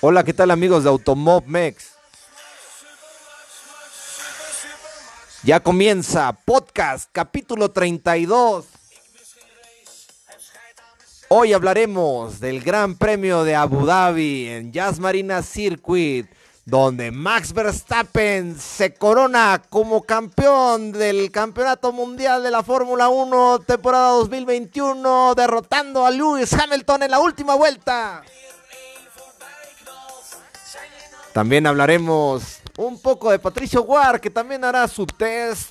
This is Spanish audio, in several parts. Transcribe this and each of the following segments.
Hola, ¿qué tal amigos de Automob Mex? Ya comienza podcast capítulo 32. Hoy hablaremos del Gran Premio de Abu Dhabi en Jazz Marina Circuit, donde Max Verstappen se corona como campeón del Campeonato Mundial de la Fórmula 1 temporada 2021, derrotando a Lewis Hamilton en la última vuelta. También hablaremos un poco de Patricio War, que también hará su test.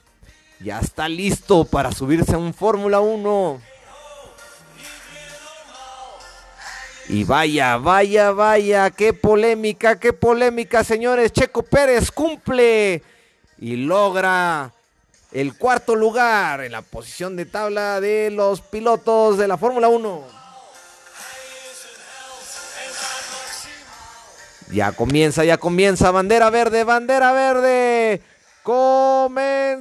Ya está listo para subirse a un Fórmula 1. Y vaya, vaya, vaya, qué polémica, qué polémica, señores. Checo Pérez cumple y logra el cuarto lugar en la posición de tabla de los pilotos de la Fórmula 1. Ya comienza, ya comienza. Bandera verde, bandera verde. Comenzamos.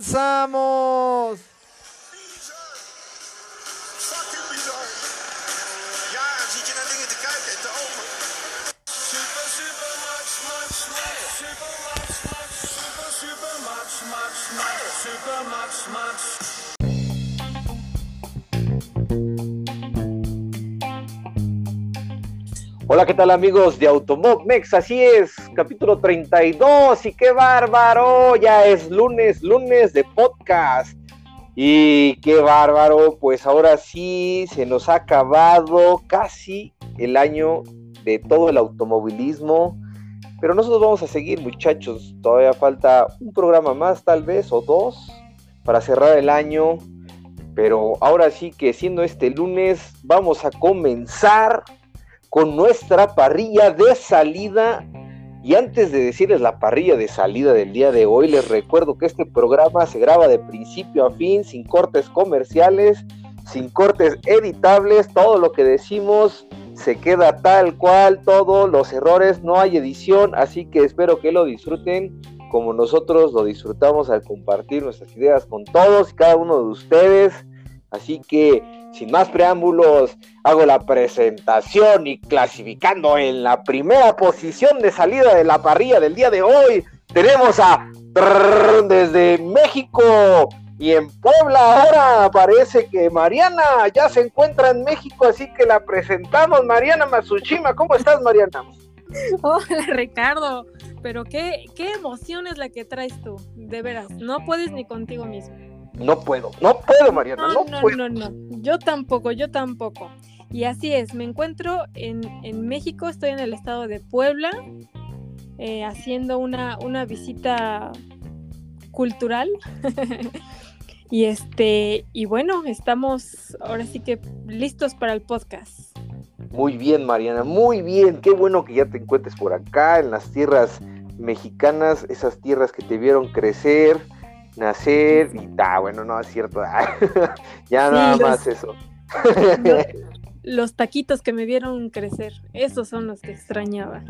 Hola, ¿qué tal amigos de Automob Mex? Así es, capítulo 32 y qué bárbaro, ya es lunes, lunes de podcast. Y qué bárbaro, pues ahora sí se nos ha acabado casi el año de todo el automovilismo. Pero nosotros vamos a seguir muchachos, todavía falta un programa más tal vez o dos para cerrar el año. Pero ahora sí que siendo este lunes vamos a comenzar con nuestra parrilla de salida. Y antes de decirles la parrilla de salida del día de hoy, les recuerdo que este programa se graba de principio a fin, sin cortes comerciales, sin cortes editables, todo lo que decimos se queda tal cual, todos los errores, no hay edición, así que espero que lo disfruten como nosotros lo disfrutamos al compartir nuestras ideas con todos y cada uno de ustedes. Así que sin más preámbulos, hago la presentación y clasificando en la primera posición de salida de la parrilla del día de hoy, tenemos a desde México y en Puebla ahora parece que Mariana ya se encuentra en México, así que la presentamos, Mariana Matsushima. ¿Cómo estás, Mariana? Hola, Ricardo. Pero qué, qué emoción es la que traes tú, de veras. No puedes ni contigo mismo. No puedo, no puedo, Mariana, no, no, puedo. no, no, yo tampoco, yo tampoco. Y así es, me encuentro en, en México, estoy en el estado de Puebla, eh, haciendo una, una visita cultural. y este, y bueno, estamos ahora sí que listos para el podcast. Muy bien, Mariana, muy bien. Qué bueno que ya te encuentres por acá, en las tierras mexicanas, esas tierras que te vieron crecer, nacer y ta, bueno, no es cierto. ya nada más eso. los taquitos que me vieron crecer, esos son los que extrañaba.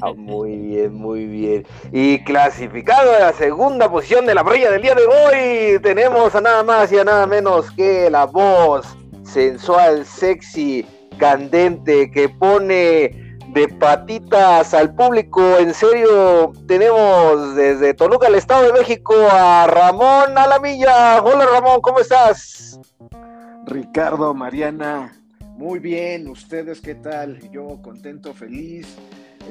Ah, muy bien, muy bien. Y clasificado a la segunda posición de la parrilla del día de hoy, tenemos a nada más y a nada menos que la voz sensual, sexy, candente, que pone de patitas al público. En serio, tenemos desde Toluca, el Estado de México, a Ramón Alamilla. Hola Ramón, ¿cómo estás? Ricardo, Mariana, muy bien. ¿Ustedes qué tal? Yo contento, feliz,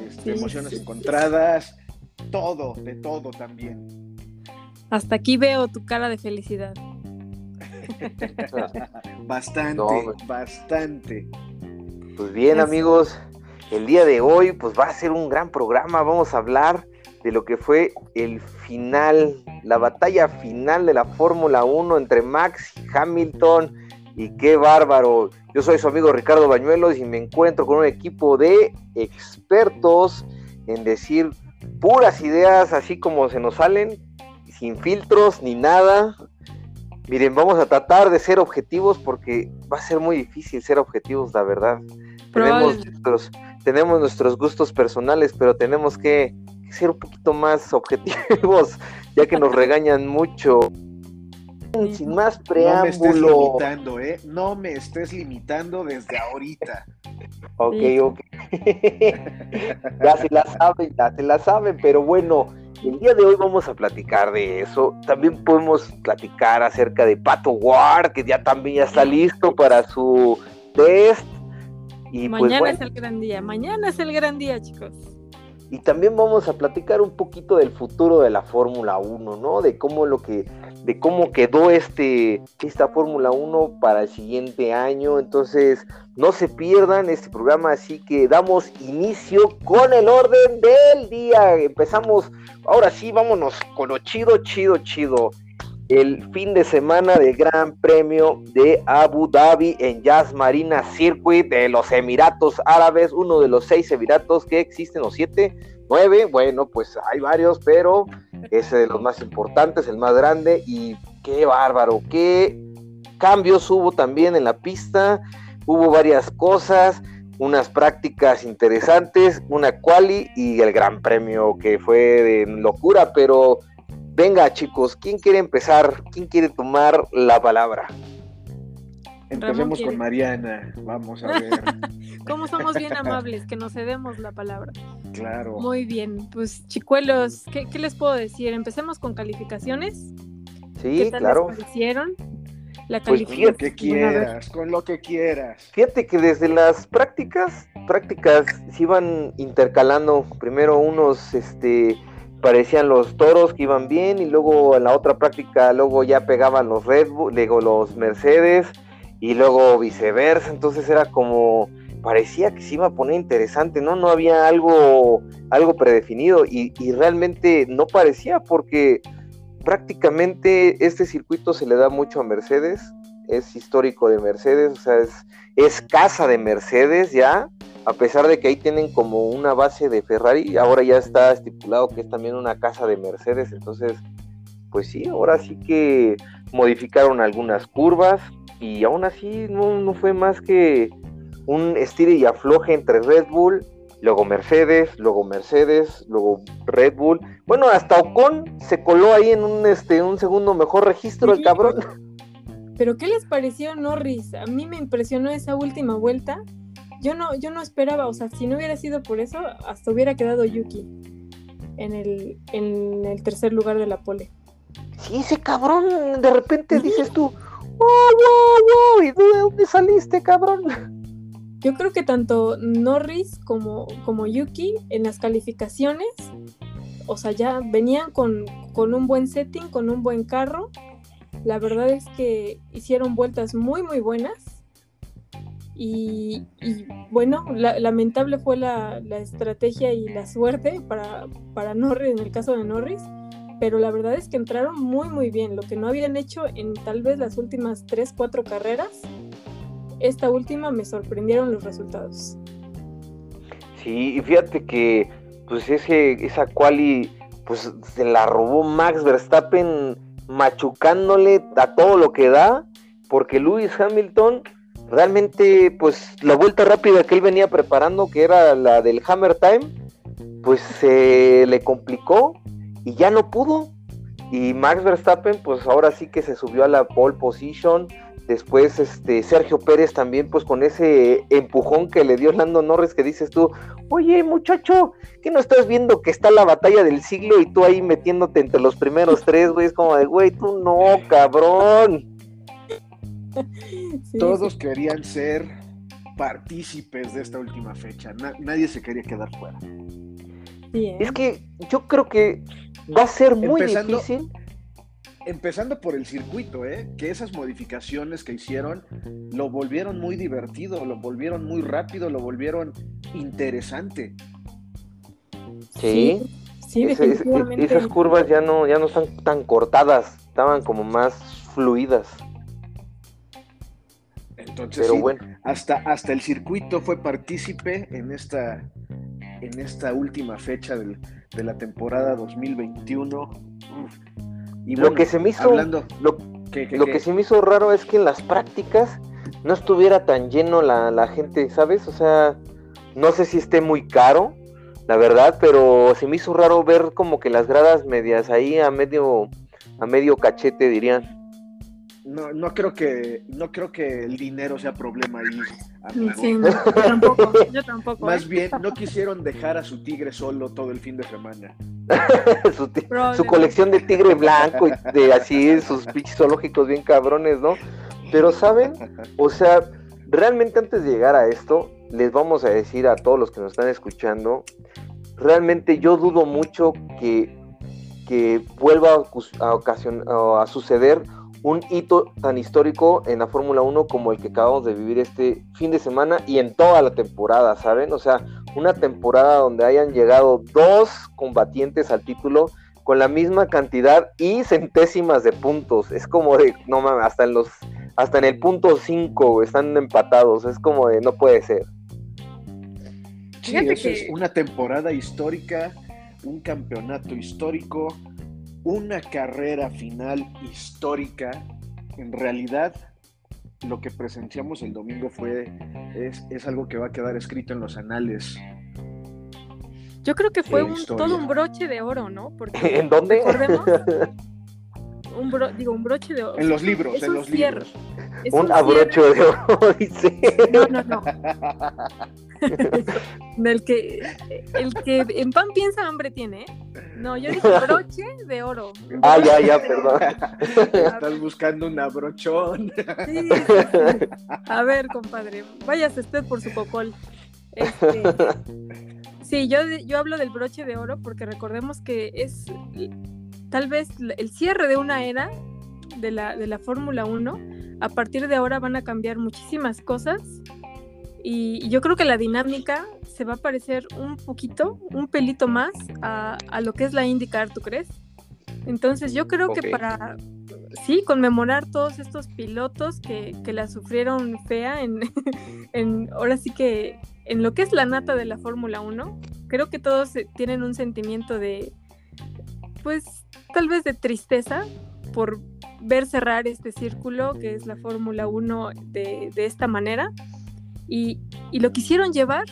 este, emociones encontradas, todo, de todo también. Hasta aquí veo tu cara de felicidad. bastante, bastante. Pues bien, amigos, el día de hoy pues va a ser un gran programa, vamos a hablar de lo que fue el final, la batalla final de la Fórmula 1 entre Max y Hamilton y qué bárbaro. Yo soy su amigo Ricardo Bañuelos y me encuentro con un equipo de expertos en decir puras ideas así como se nos salen, sin filtros ni nada. Miren, vamos a tratar de ser objetivos porque va a ser muy difícil ser objetivos, la verdad. Tenemos nuestros, tenemos nuestros gustos personales, pero tenemos que, ser un poquito más objetivos, ya que nos regañan mucho. sin más No me estés preámbulo. limitando, ¿eh? No me estés limitando desde ahorita. Ok, ok. ya se la saben, ya se la saben, pero bueno, el día de hoy vamos a platicar de eso. También podemos platicar acerca de Pato Ward, que ya también ya está listo para su test. Y pues Mañana bueno, es el gran día, mañana es el gran día, chicos. y también vamos a platicar un poquito del futuro de la Fórmula 1, ¿no? De cómo lo que de cómo quedó este esta Fórmula 1 para el siguiente año. Entonces, no se pierdan este programa, así que damos inicio con el orden del día. Empezamos, ahora sí, vámonos con lo chido, chido, chido. El fin de semana del Gran Premio de Abu Dhabi en Jazz Marina Circuit de los Emiratos Árabes, uno de los seis Emiratos que existen, o siete, nueve, bueno, pues hay varios, pero ese de los más importantes, el más grande, y qué bárbaro, qué cambios hubo también en la pista, hubo varias cosas, unas prácticas interesantes, una quali y el gran premio que fue de locura, pero venga chicos, ¿quién quiere empezar? ¿Quién quiere tomar la palabra? Empecemos con Mariana. Vamos a ver. ¿Cómo somos bien amables que nos cedemos la palabra? Claro. Muy bien, pues chicuelos, ¿qué, qué les puedo decir? Empecemos con calificaciones. Sí, ¿Qué tal claro. les parecieron? La Pues Con calificación. lo que quieras, con lo que quieras. Fíjate que desde las prácticas, prácticas se iban intercalando. Primero unos, este, parecían los toros que iban bien y luego en la otra práctica luego ya pegaban los Red Bull, luego los Mercedes y luego viceversa. Entonces era como parecía que se iba a poner interesante, ¿no? No había algo, algo predefinido y, y realmente no parecía porque prácticamente este circuito se le da mucho a Mercedes, es histórico de Mercedes, o sea, es, es casa de Mercedes ya, a pesar de que ahí tienen como una base de Ferrari, ahora ya está estipulado que es también una casa de Mercedes, entonces, pues sí, ahora sí que modificaron algunas curvas y aún así no, no fue más que un estire y afloje entre Red Bull, luego Mercedes, luego Mercedes, luego Red Bull. Bueno, hasta Ocon se coló ahí en un este un segundo mejor registro el cabrón. Pero ¿qué les pareció Norris? A mí me impresionó esa última vuelta. Yo no, yo no esperaba, o sea, si no hubiera sido por eso, hasta hubiera quedado Yuki en el, en el tercer lugar de la pole. Sí, ese cabrón, de repente dices tú, wow, wow, wow, ¿y de dónde saliste, cabrón? Yo creo que tanto Norris como, como Yuki en las calificaciones, o sea, ya venían con, con un buen setting, con un buen carro. La verdad es que hicieron vueltas muy, muy buenas. Y, bueno, la- lamentable fue la, estrategia y la suerte para, para Norris, en el caso de Norris. Pero la verdad es que entraron muy, muy bien. Lo que no habían hecho en tal vez las últimas 3, 4 carreras esta última me sorprendieron los resultados. Sí, y fíjate que pues esa quali pues se la robó Max Verstappen machucándole a todo lo que da, porque Lewis Hamilton realmente pues la vuelta rápida que él venía preparando, que era la del Hammer Time, pues se le complicó y ya no pudo. Y Max Verstappen pues ahora sí que se subió a la pole position, Después, este, Sergio Pérez también, pues con ese empujón que le dio Lando Norris, que dices tú, oye, muchacho, ¿qué no estás viendo que está la batalla del siglo y tú ahí metiéndote entre los primeros tres, güey? Es como de, güey, tú no, cabrón. Sí, Todos sí. querían ser partícipes de esta última fecha. Na- nadie se quería quedar fuera. ¿eh? Es que yo creo que va a ser muy Empezando- difícil. Empezando por el circuito, ¿eh? que esas modificaciones que hicieron lo volvieron muy divertido, lo volvieron muy rápido, lo volvieron interesante. Sí, sí, esas curvas ya no, ya no están tan cortadas, estaban como más fluidas. Entonces, Pero sí, bueno, hasta, hasta el circuito fue partícipe en esta, en esta última fecha del- de la temporada 2021. Uf. Y lo bueno, que se me hizo, hablando, lo, ¿qué, qué, Lo qué? que se me hizo raro es que en las prácticas no estuviera tan lleno la, la gente, ¿sabes? O sea, no sé si esté muy caro, la verdad, pero se me hizo raro ver como que las gradas medias ahí a medio, a medio cachete dirían. No, no creo que no creo que el dinero sea problema ahí. amigo. Sí, no, yo tampoco, yo tampoco. Más ¿eh? bien, no quisieron dejar a su tigre solo todo el fin de semana. su, colección de tigre blanco y de así, sus pinches zoológicos bien cabrones, ¿no? Pero, ¿saben? O sea, realmente antes de llegar a esto, les vamos a decir a todos los que nos están escuchando, realmente yo dudo mucho que, que vuelva a, ocus- a ocasion- a suceder un hito tan histórico en la Fórmula 1 como el que acabamos de vivir este fin de semana y en toda la temporada, ¿saben? O sea, una temporada donde hayan llegado dos combatientes al título con la misma cantidad y centésimas de puntos. Es como de, no mames, hasta en los hasta en el punto 5 están empatados, es como de no puede ser. Sí, eso es que- una temporada histórica, un campeonato histórico, una carrera final histórica. En realidad, lo que presenciamos el domingo fue es, es algo que va a quedar escrito en los anales. Yo creo que fue un, todo un broche de oro, ¿no? Porque ¿En dónde? recordemos, un bro- digo, un broche de oro. En los libros, Es en un los cierre, libros. es un cierre- abrocho de oro, dice. No, no, no. Del que el que en pan piensa hambre tiene, ¿eh? No, yo dije broche de oro. Ah, ya, ya, perdón. Estás buscando un abrochón. Sí, sí, sí. A ver, compadre, váyase usted por su cocol. Este, sí, yo, yo hablo del broche de oro porque recordemos que es tal vez el cierre de una era de la, de la Fórmula 1. A partir de ahora van a cambiar muchísimas cosas y, y yo creo que la dinámica se va a parecer un poquito, un pelito más a, a lo que es la IndyCar, ¿tú crees? Entonces yo creo que para, sí, conmemorar todos estos pilotos que, que la sufrieron fea en, en, ahora sí que en lo que es la nata de la Fórmula 1, creo que todos eh, tienen un sentimiento de, pues, tal vez de tristeza por ver cerrar este círculo que es la Fórmula 1 de, esta manera. Y, y lo quisieron llevar,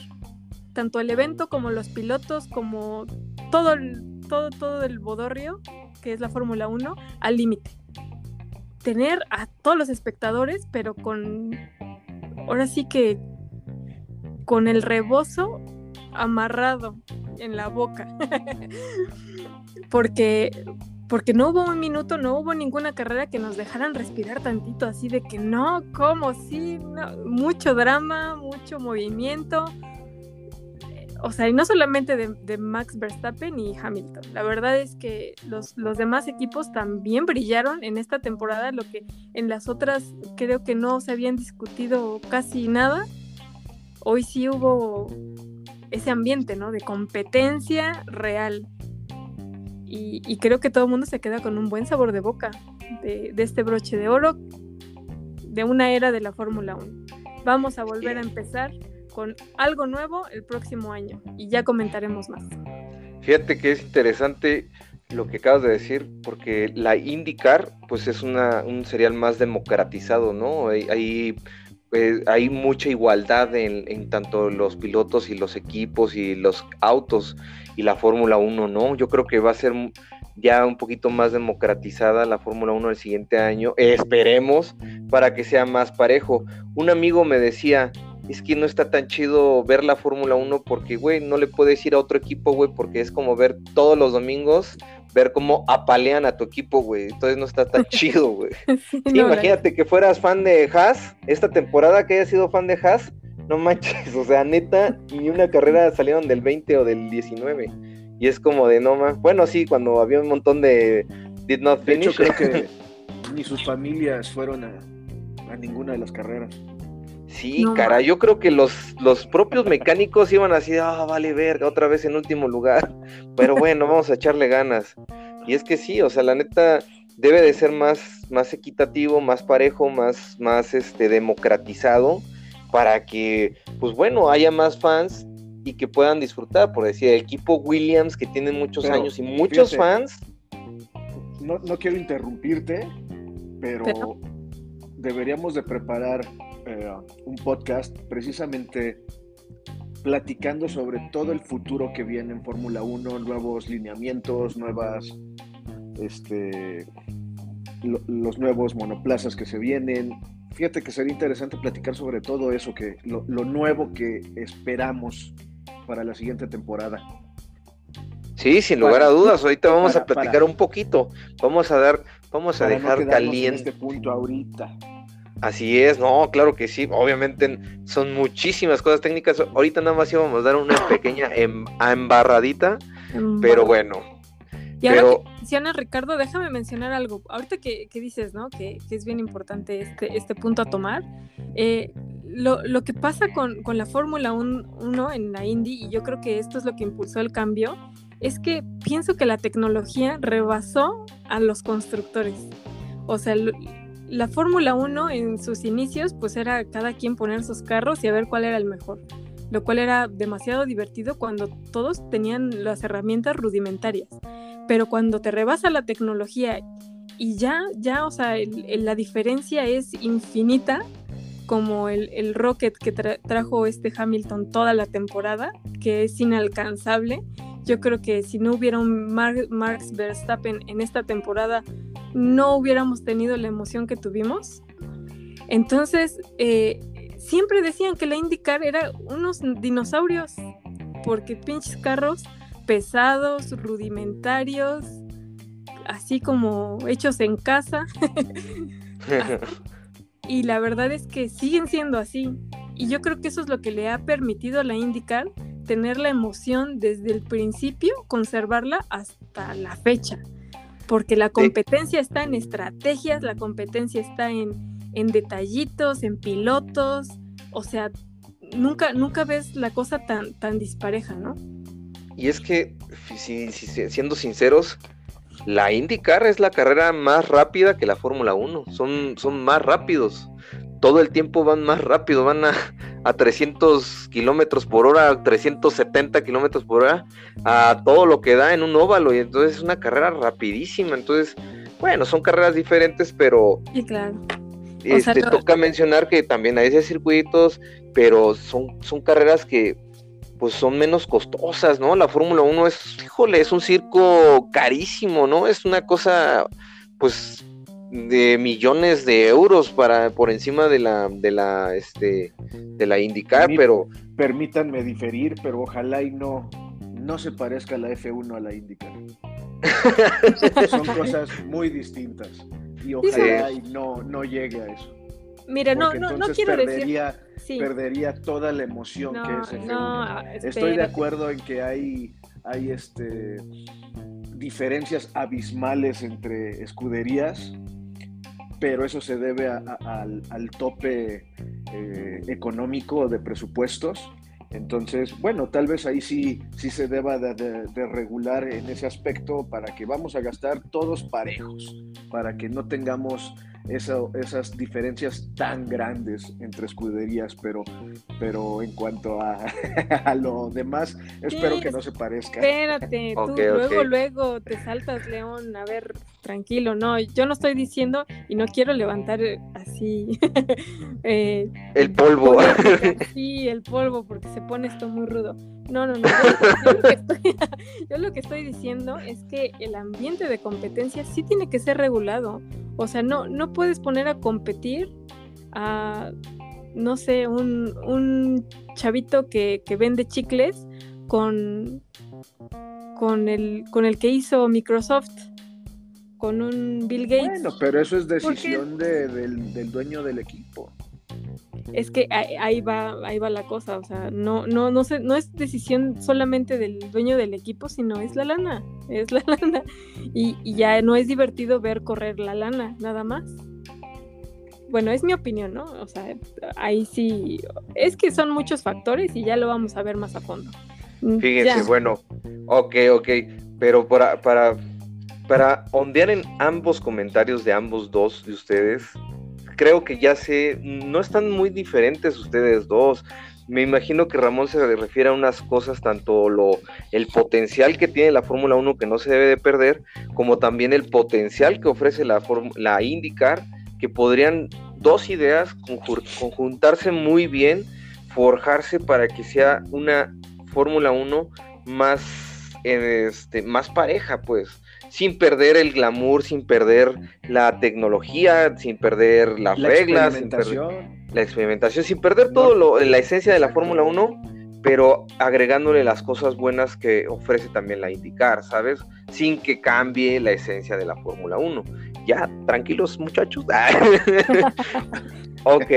tanto el evento como los pilotos, como todo el, todo, todo el bodorrio que es la Fórmula 1, al límite. Tener a todos los espectadores, pero con, ahora sí que, con el rebozo amarrado en la boca. porque, porque no hubo un minuto, no hubo ninguna carrera que nos dejaran respirar tantito, así de que no, ¿cómo? Sí, no, mucho drama, mucho movimiento. O sea, y no solamente de, Max Verstappen y Hamilton. La verdad es que los, los demás equipos también brillaron en esta temporada, lo que en las otras creo que no se habían discutido casi nada. Hoy sí hubo ese ambiente, ¿no? De competencia real. Y, y creo que todo el mundo se queda con un buen sabor de boca de, de este broche de oro de una era de la Fórmula 1. Vamos a volver a empezar con algo nuevo el próximo año y ya comentaremos más. Fíjate que es interesante lo que acabas de decir, porque la IndyCar, pues es una, un serial más democratizado, ¿no? Hay, hay, eh, hay mucha igualdad en, en, tanto los pilotos y los equipos y los autos y la Fórmula 1, ¿no? Yo creo que va a ser ya un poquito más democratizada la Fórmula 1 el siguiente año, esperemos, para que sea más parejo. Un amigo me decía, es que no está tan chido ver la Fórmula 1 porque, güey, no le puedes ir a otro equipo, güey, porque es como ver todos los domingos, ver cómo apalean a tu equipo, güey. Entonces no está tan chido, güey. Sí, no, imagínate que fueras fan de Haas, esta temporada que hayas sido fan de Haas, no manches, o sea, neta, ni una carrera salieron del 20 o del 19. Y es como de no más. Bueno, sí, cuando había un montón de did not De hecho, finish. creo que ni sus familias fueron a, a ninguna de las carreras. Sí, No cara, yo creo que los, los propios mecánicos iban así, ah, vale verga, otra vez en último lugar. Pero bueno, vamos a echarle ganas. Y es que sí, o sea, la neta debe de ser más, más equitativo, más parejo, más, más este, democratizado, para que, pues bueno, haya más fans y que puedan disfrutar. Por decir, el equipo Williams, que tiene muchos Pero, años y muchos fíjate. fans, No, no quiero interrumpirte, pero, Pero- deberíamos de preparar eh, un podcast precisamente platicando sobre todo el futuro que viene en Fórmula 1, nuevos lineamientos, nuevas, este, los nuevos monoplazas que se vienen. Fíjate que sería interesante platicar sobre todo eso, que lo, nuevo que esperamos para la siguiente temporada. Sí, sin lugar a dudas. Ahorita vamos a platicar un poquito. Vamos a dar, vamos a dejar caliente. este punto ahorita. Así es, no, claro que sí. Obviamente son muchísimas cosas técnicas. Ahorita nada más íbamos a dar una pequeña em, embarradita, pero bueno. Y ahora que menciona Ricardo, déjame mencionar algo. Ahorita que, dices, ¿no? Que, es bien importante este, este punto a tomar. Eh, lo, que pasa con, la Fórmula 1 en la Indy, y yo creo que esto es lo que impulsó el cambio, es que pienso que la tecnología rebasó a los constructores. O sea, la Fórmula 1 en sus inicios, pues era cada quien poner sus carros y a ver cuál era el mejor, lo cual era demasiado divertido cuando todos tenían las herramientas rudimentarias. Pero cuando te rebasa la tecnología y ya, ya, o sea, la diferencia es infinita, como el, Rocket que trajo este Hamilton toda la temporada, que es inalcanzable. Yo creo que si no hubiera un Max Verstappen en esta temporada, no hubiéramos tenido la emoción que tuvimos. Entonces, eh, siempre decían que la IndyCar era unos dinosaurios, porque pinches carros pesados, rudimentarios, así como hechos en casa. y la verdad es que siguen siendo así. Y yo creo que eso es lo que le ha permitido a la IndyCar tener la emoción desde el principio, conservarla hasta la fecha porque la competencia está en estrategias, la competencia está en, detallitos, en pilotos, o sea, nunca, nunca ves la cosa tan, tan dispareja, ¿no? Y es que, siendo sinceros, la IndyCar es la carrera más rápida que la Fórmula 1, son, son más rápidos todo el tiempo van más rápido, van a, a 300 kilómetros por hora, 370 kilómetros por hora, a todo lo que da en un óvalo, y entonces es una carrera rapidísima. Entonces, bueno, son carreras diferentes, pero. Sí, claro. Este, Toca mencionar que también hay ese circuitos, pero son, son carreras que pues son menos costosas, ¿no? La Fórmula 1 es, híjole, es un circo carísimo, ¿no? Es una cosa, pues, de millones de euros para por encima de la de la este de la indicar pero permítanme diferir pero ojalá y no no se parezca la F1 a la indicar son cosas muy distintas y ojalá y no no llegue a eso Mira, no, no, no quiero perdería, decir. Perdería toda la emoción que es No, Estoy de acuerdo en que hay, hay este, diferencias abismales entre escuderías, pero eso se debe al, tope eh, económico de presupuestos. Entonces, bueno, tal vez ahí sí, sí se deba de, regular en ese aspecto para que vamos a gastar todos parejos, para que no tengamos esas diferencias tan grandes entre escuderías, pero, pero en cuanto a, lo demás, espero que no se parezca. Espérate, tú luego, luego te saltas, León, a ver, tranquilo, no, yo no estoy diciendo y no quiero levantar así eh, el polvo. Sí, el polvo, porque se pone esto muy rudo. No, no, no. Yo, lo que estoy, diciendo es que el ambiente de competencia sí tiene que ser regulado. O sea, no, no puedes poner a competir a, no sé, un, chavito que, vende chicles con, con, el, con el que hizo Microsoft con un Bill Gates. Bueno, pero eso es decisión del, del, dueño del equipo es que ahí va, ahí va la cosa, o sea, no, no, no, no es decisión solamente del dueño del equipo, sino es la lana, es la lana. Y, ya no es divertido ver correr la lana, nada más. Bueno, es mi opinión, ¿no? O sea, ahí sí, es que son muchos factores y ya lo vamos a ver más a fondo. Mm, Fíjense, bueno, ok, ok, pero para, para, para ondear en ambos comentarios de ambos dos de ustedes, creo que ya sé, no están muy diferentes ustedes dos. Me imagino que Ramón se refiere a unas cosas, tanto lo, el potencial que tiene la Fórmula 1 que no se debe de perder, como también el potencial que ofrece la, la IndyCar, que podrían dos ideas conjuntarse muy bien, forjarse para que sea una Fórmula 1 más, este, más pareja, pues sin perder el glamour, sin perder la tecnología, sin perder las reglas, sin perder la experimentación, sin perder todo lo, la esencia de la Fórmula 1, pero agregándole las cosas buenas que ofrece también la indicar, ¿sabes? Sin que cambie la esencia de la Fórmula 1. Ya, tranquilos muchachos. ok,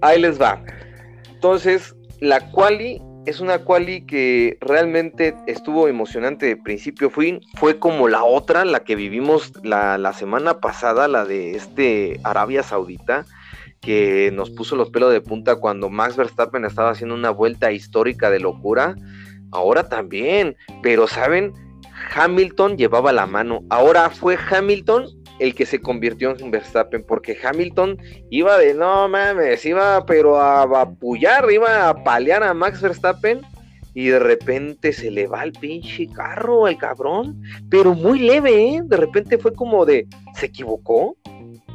ahí les va. Entonces, la quali es una quali que realmente estuvo emocionante de principio fue, como la otra, la que vivimos la semana pasada, la de este Arabia Saudita, que nos puso los pelos de punta cuando Max Verstappen estaba haciendo una vuelta histórica de locura. Ahora también, pero saben, Hamilton llevaba la mano. Ahora fue Hamilton el que se convirtió en Verstappen, porque Hamilton iba de no mames, iba pero a apullar, iba a palear a Max Verstappen y de repente se le va el pinche carro al cabrón, pero muy leve, ¿eh? De repente fue como de, ¿se equivocó?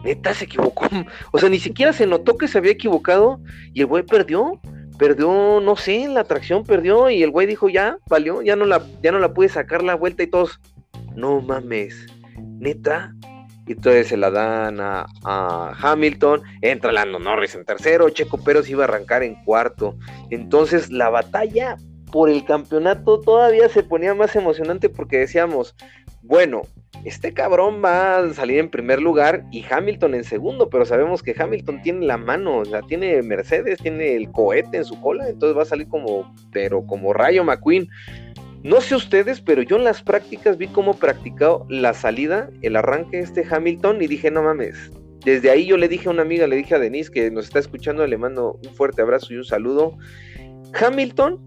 Neta, se equivocó. O sea, ni siquiera se notó que se había equivocado y el güey perdió. Perdió, no sé, la atracción perdió y el güey dijo, ya, valió, ya no la, ya no la pude sacar la vuelta y todos, no mames, neta, y entonces se la dan a, Hamilton, entra Lando Norris en tercero, Checo Pérez iba a arrancar en cuarto. Entonces la batalla por el campeonato todavía se ponía más emocionante porque decíamos, bueno, este cabrón va a salir en primer lugar y Hamilton en segundo, pero sabemos que Hamilton tiene la mano, o sea, tiene Mercedes, tiene el cohete en su cola, entonces va a salir como, pero como Rayo McQueen. No sé ustedes, pero yo en las prácticas vi cómo practicó la salida, el arranque este Hamilton y dije, no mames. Desde ahí yo le dije a una amiga, le dije a Denise que nos está escuchando, le mando un fuerte abrazo y un saludo. Hamilton,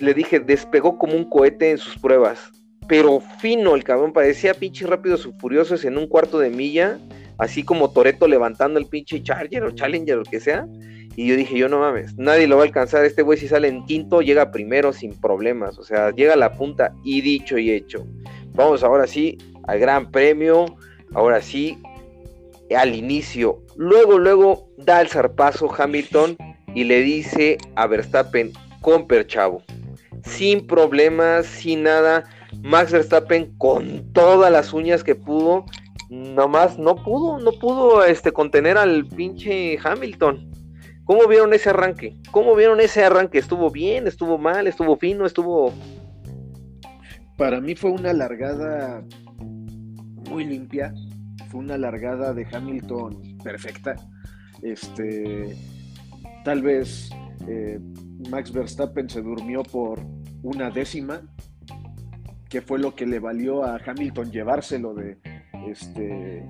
le dije, despegó como un cohete en sus pruebas, pero fino el cabrón, parecía pinche rápido sus furiosos en un cuarto de milla, así como Toreto levantando el pinche Charger o Challenger o lo que sea. Y yo dije, yo no mames, nadie lo va a alcanzar. Este güey si sale en quinto, llega primero sin problemas. O sea, llega a la punta y dicho y hecho. Vamos ahora sí al gran premio. Ahora sí, al inicio. Luego, luego da el zarpazo Hamilton y le dice a Verstappen, comper chavo. Sin problemas, sin nada. Max Verstappen con todas las uñas que pudo. Nomás no pudo, no pudo este, contener al pinche Hamilton. ¿Cómo vieron ese arranque? ¿Cómo vieron ese arranque? ¿Estuvo bien? ¿Estuvo mal? ¿Estuvo fino? ¿Estuvo...? Para mí fue una largada muy limpia. Fue una largada de Hamilton perfecta. Este, tal vez eh, Max Verstappen se durmió por una décima, que fue lo que le valió a Hamilton llevárselo de este,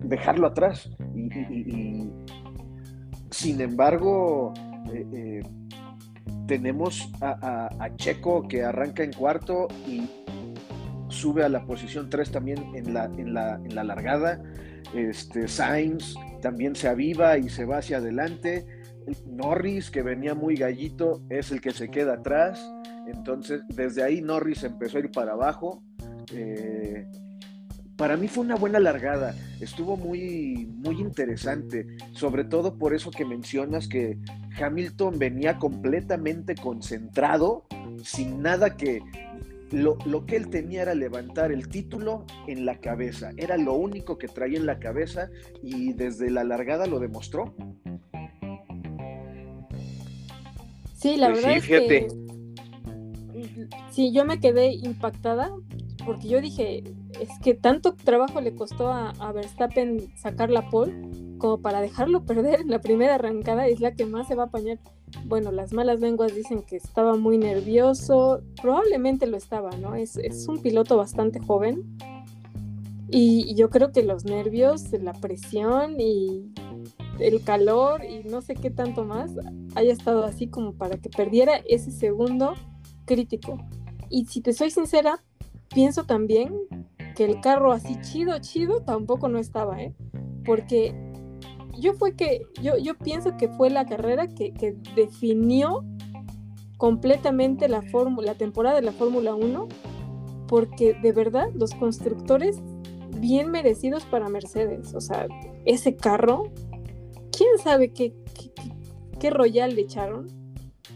dejarlo atrás. y sin embargo, eh, eh, tenemos a, Checo que arranca en cuarto y sube a la posición 3 también en la, en la, largada. Este, Sainz también se aviva y se va hacia adelante. Norris, que venía muy gallito, es el que se queda atrás. Entonces, desde ahí Norris empezó a ir para abajo. Eh, para mí fue una buena largada, estuvo muy, muy interesante, sobre todo por eso que mencionas que Hamilton venía completamente concentrado, sin nada que... Lo, lo que él tenía era levantar el título en la cabeza, era lo único que traía en la cabeza y desde la largada lo demostró. Sí, la pues verdad es que sí, yo me quedé impactada porque yo dije, es que tanto trabajo le costó a, Verstappen sacar la pole como para dejarlo perder en la primera arrancada es la que más se va a apañar. Bueno, las malas lenguas dicen que estaba muy nervioso, probablemente lo estaba, ¿no? Es, un piloto bastante joven y, yo creo que los nervios, la presión y el calor y no sé qué tanto más haya estado así como para que perdiera ese segundo crítico. Y si te soy sincera, pienso también que el carro así chido, chido, tampoco no estaba, ¿eh? Porque yo fue que, yo, yo pienso que fue la carrera que, definió completamente la, la temporada de la Fórmula 1, porque de verdad los constructores bien merecidos para Mercedes, o sea, ese carro, quién sabe qué, qué, royal le echaron,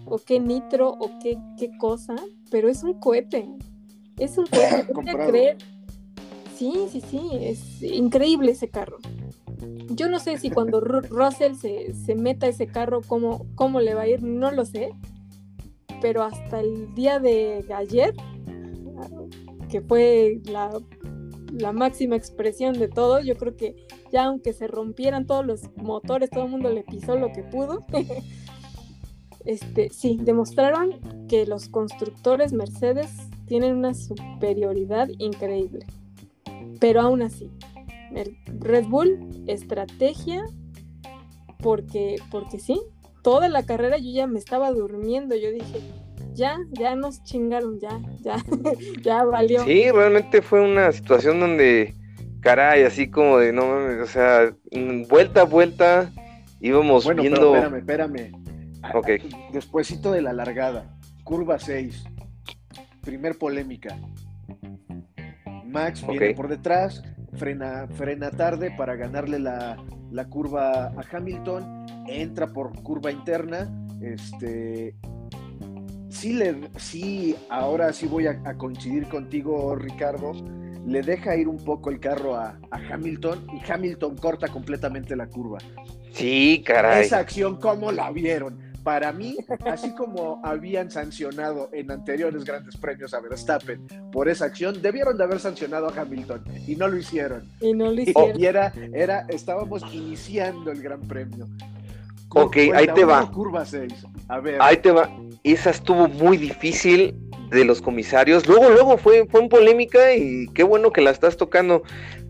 o qué nitro, o qué, qué cosa, pero es un cohete, es un cohete, creer Sí, sí, sí, es increíble ese carro. Yo no sé si cuando Russell se, se meta ese carro, cómo, cómo le va a ir, no lo sé. Pero hasta el día de ayer, que fue la, la máxima expresión de todo, yo creo que ya aunque se rompieran todos los motores, todo el mundo le pisó lo que pudo. este, sí, demostraron que los constructores Mercedes tienen una superioridad increíble. Pero aún así, Red Bull, estrategia, porque, porque sí, toda la carrera yo ya me estaba durmiendo, yo dije, ya, ya nos chingaron, ya, ya, ya valió. Sí, realmente fue una situación donde, caray, así como de, no mames, o sea, vuelta a vuelta íbamos bueno, viendo... Pero espérame, espérame. Ok. Despuésito de la largada, curva 6, primer polémica. Max viene por detrás, frena, frena tarde para ganarle la, curva a Hamilton, entra por curva interna, este, sí, le, sí, ahora sí voy a, coincidir contigo, Ricardo, le deja ir un poco el carro a, a, Hamilton y Hamilton corta completamente la curva. Sí, caray. Esa acción, ¿cómo la vieron? Para mí, así como habían sancionado en anteriores grandes premios a Verstappen por esa acción, debieron de haber sancionado a Hamilton y no lo hicieron. Y no lo hicieron. Y era, era, estábamos iniciando el gran premio. Ok, ahí te va. Curva 6. A ver. Ahí te va. Esa estuvo muy difícil de los comisarios. Luego, luego fue, fue en polémica y qué bueno que la estás tocando.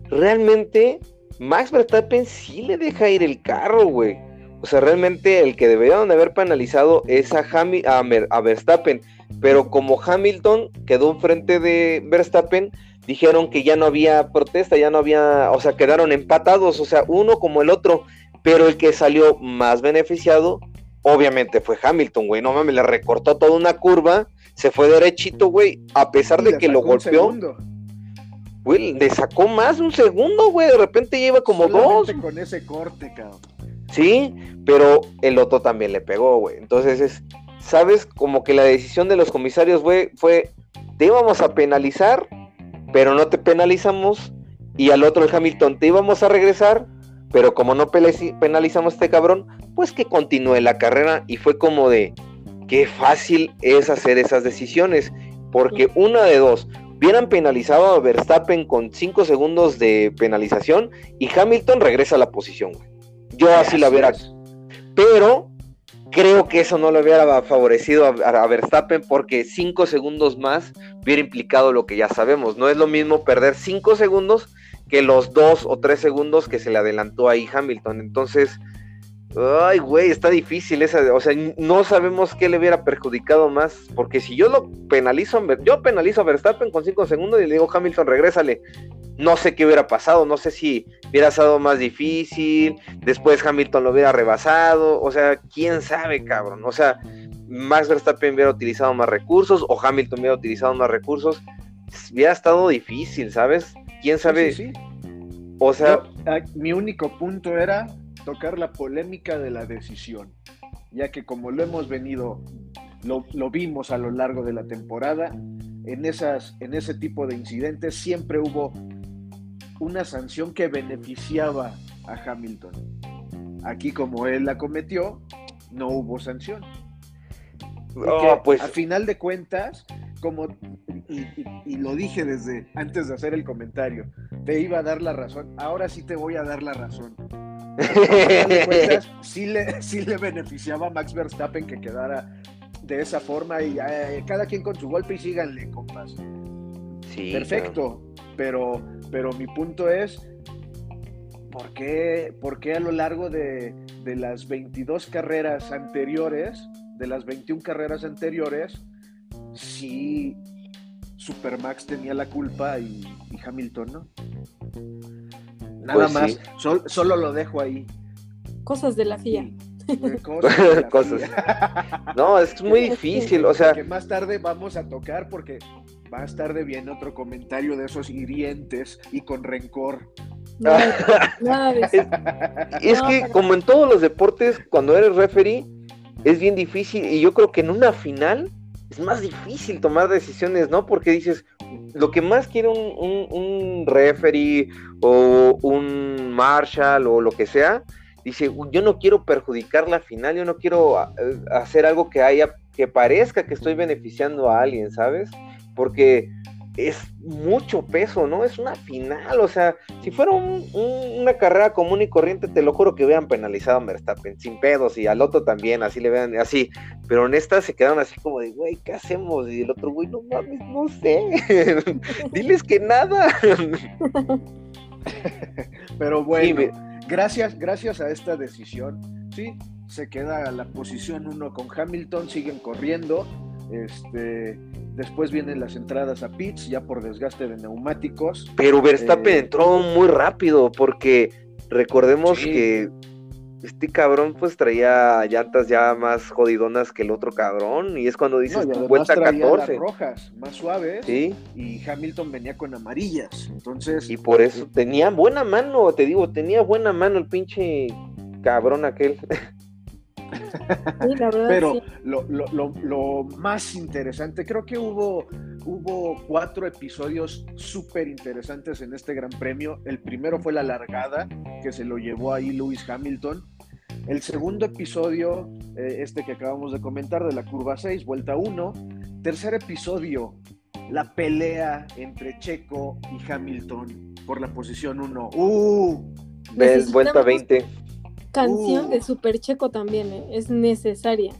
Realmente, Max Verstappen sí le deja ir el carro, güey. O sea, realmente el que deberían haber penalizado es a, a, Verstappen. Pero como Hamilton quedó enfrente de Verstappen, dijeron que ya no había protesta, ya no había, o sea, quedaron empatados, o sea, uno como el otro. Pero el que salió más beneficiado, obviamente fue Hamilton, güey. No mames, le recortó toda una curva, se fue derechito, güey, a pesar de que lo golpeó. Güey, le sacó más de un segundo, güey. De repente lleva como dos. con ese corte, cabrón. Sí, pero el otro también le pegó, güey. Entonces es, ¿sabes? Como que la decisión de los comisarios, güey, fue, te íbamos a penalizar, pero no te penalizamos. Y al otro, el Hamilton, te íbamos a regresar, pero como no penalizamos a este cabrón, pues que continúe la carrera. Y fue como de, qué fácil es hacer esas decisiones. Porque una de dos, hubieran penalizado a Verstappen con 5 segundos de penalización y Hamilton regresa a la posición, güey. Yo así la hubiera. Pero creo que eso no le hubiera favorecido a, Verstappen porque cinco segundos más hubiera implicado lo que ya sabemos. No es lo mismo perder cinco segundos que los dos o tres segundos que se le adelantó ahí Hamilton. Entonces, ay, güey, está difícil esa. O sea, no sabemos qué le hubiera perjudicado más. Porque si yo lo penalizo, yo penalizo a Verstappen con cinco segundos y le digo, Hamilton, regrésale no sé qué hubiera pasado, no sé si hubiera sido más difícil, después Hamilton lo hubiera rebasado, o sea, quién sabe, cabrón, o sea, Max Verstappen hubiera utilizado más recursos o Hamilton hubiera utilizado más recursos, hubiera estado difícil, ¿sabes? ¿Quién sabe? Sí, O sea, ah, mi único punto era tocar la polémica de la decisión, ya que como lo hemos venido, lo, lo vimos a lo largo de la temporada, en, esas, en ese tipo de incidentes siempre hubo una sanción que beneficiaba a Hamilton. Aquí como él la cometió, no hubo sanción. Oh, pues... A final de cuentas, como y, lo dije desde antes de hacer el comentario, te iba a dar la razón, ahora sí te voy a dar la razón. cuentas, sí, le, sí le beneficiaba a Max Verstappen que quedara de esa forma y eh, cada quien con su golpe y síganle, compas. Sí, Perfecto, pero pero mi punto es, ¿por qué, a lo largo de, las 22 carreras anteriores, de las 21 carreras anteriores, sí Supermax tenía la culpa y, Hamilton no? Nada pues más, solo lo dejo ahí. Cosas de la FIA. Cosas. No, es muy difícil, o sea. Que más tarde vamos a tocar porque más tarde viene otro comentario de esos hirientes y con rencor. es, que como en todos los deportes, cuando eres referee, es bien difícil y yo creo que en una final es más difícil tomar decisiones, ¿no? Porque dices, lo que más quiere un, un, un referee o un marshal o lo que sea, dice, yo no quiero perjudicar la final, yo no quiero eh, hacer algo que haya, que parezca que estoy beneficiando a alguien, ¿sabes? Porque es mucho peso, ¿no? Es una final, o sea, si fuera una carrera común y corriente, te lo juro que hubieran penalizado a Verstappen, sin pedos, y al otro también, así le vean, así, pero en esta se quedaron así como de, güey, ¿qué hacemos? Y el otro, güey, no mames, no sé, diles que nada. pero bueno, gracias, gracias a esta decisión, sí, se queda la posición uno con Hamilton, siguen corriendo, este Después vienen las entradas a pits, ya por desgaste de neumáticos. Pero Verstappen eh, entró muy rápido, porque recordemos que este cabrón pues traía llantas ya más jodidonas que el otro cabrón, y es cuando dices no, vuelta 14. Las rojas, más suaves, ¿Sí? y Hamilton venía con amarillas, entonces... Y por eso tenía buena mano, te digo, tenía buena mano el pinche cabrón aquel. Pero lo, más interesante, creo que hubo, hubo cuatro episodios súper interesantes en este Gran Premio. El primero fue la largada, que se lo llevó ahí Lewis Hamilton. El segundo episodio, eh, este que acabamos de comentar, de la curva 6, vuelta 1. Tercer episodio, la pelea entre Checo y Hamilton por la posición 1. ¡Uh! vuelta 20 canción de uh. Super Checo también, ¿eh? es necesaria.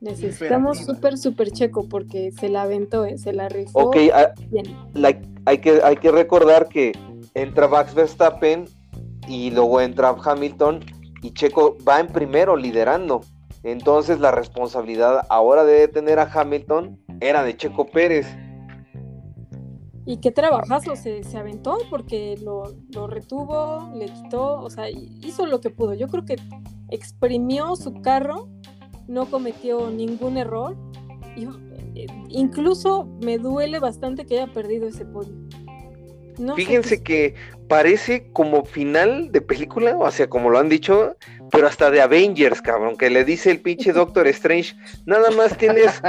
Necesitamos Super Super Checo porque se la aventó, ¿eh? se la rifó. Ok, ah, hay, que, hay que recordar que entra Max Verstappen y luego entra Hamilton y Checo va en primero liderando. Entonces la responsabilidad ahora de detener a Hamilton era de Checo Pérez. Y qué trabajazo se, se aventó porque lo, lo, retuvo, le quitó, o sea, hizo lo que pudo. Yo creo que exprimió su carro, no cometió ningún error. Y, eh, incluso me duele bastante que haya perdido ese podio. Fíjense que parece como final de película, o sea, como lo han dicho, pero hasta de Avengers, cabrón, que le dice el pinche Doctor Strange, nada más tienes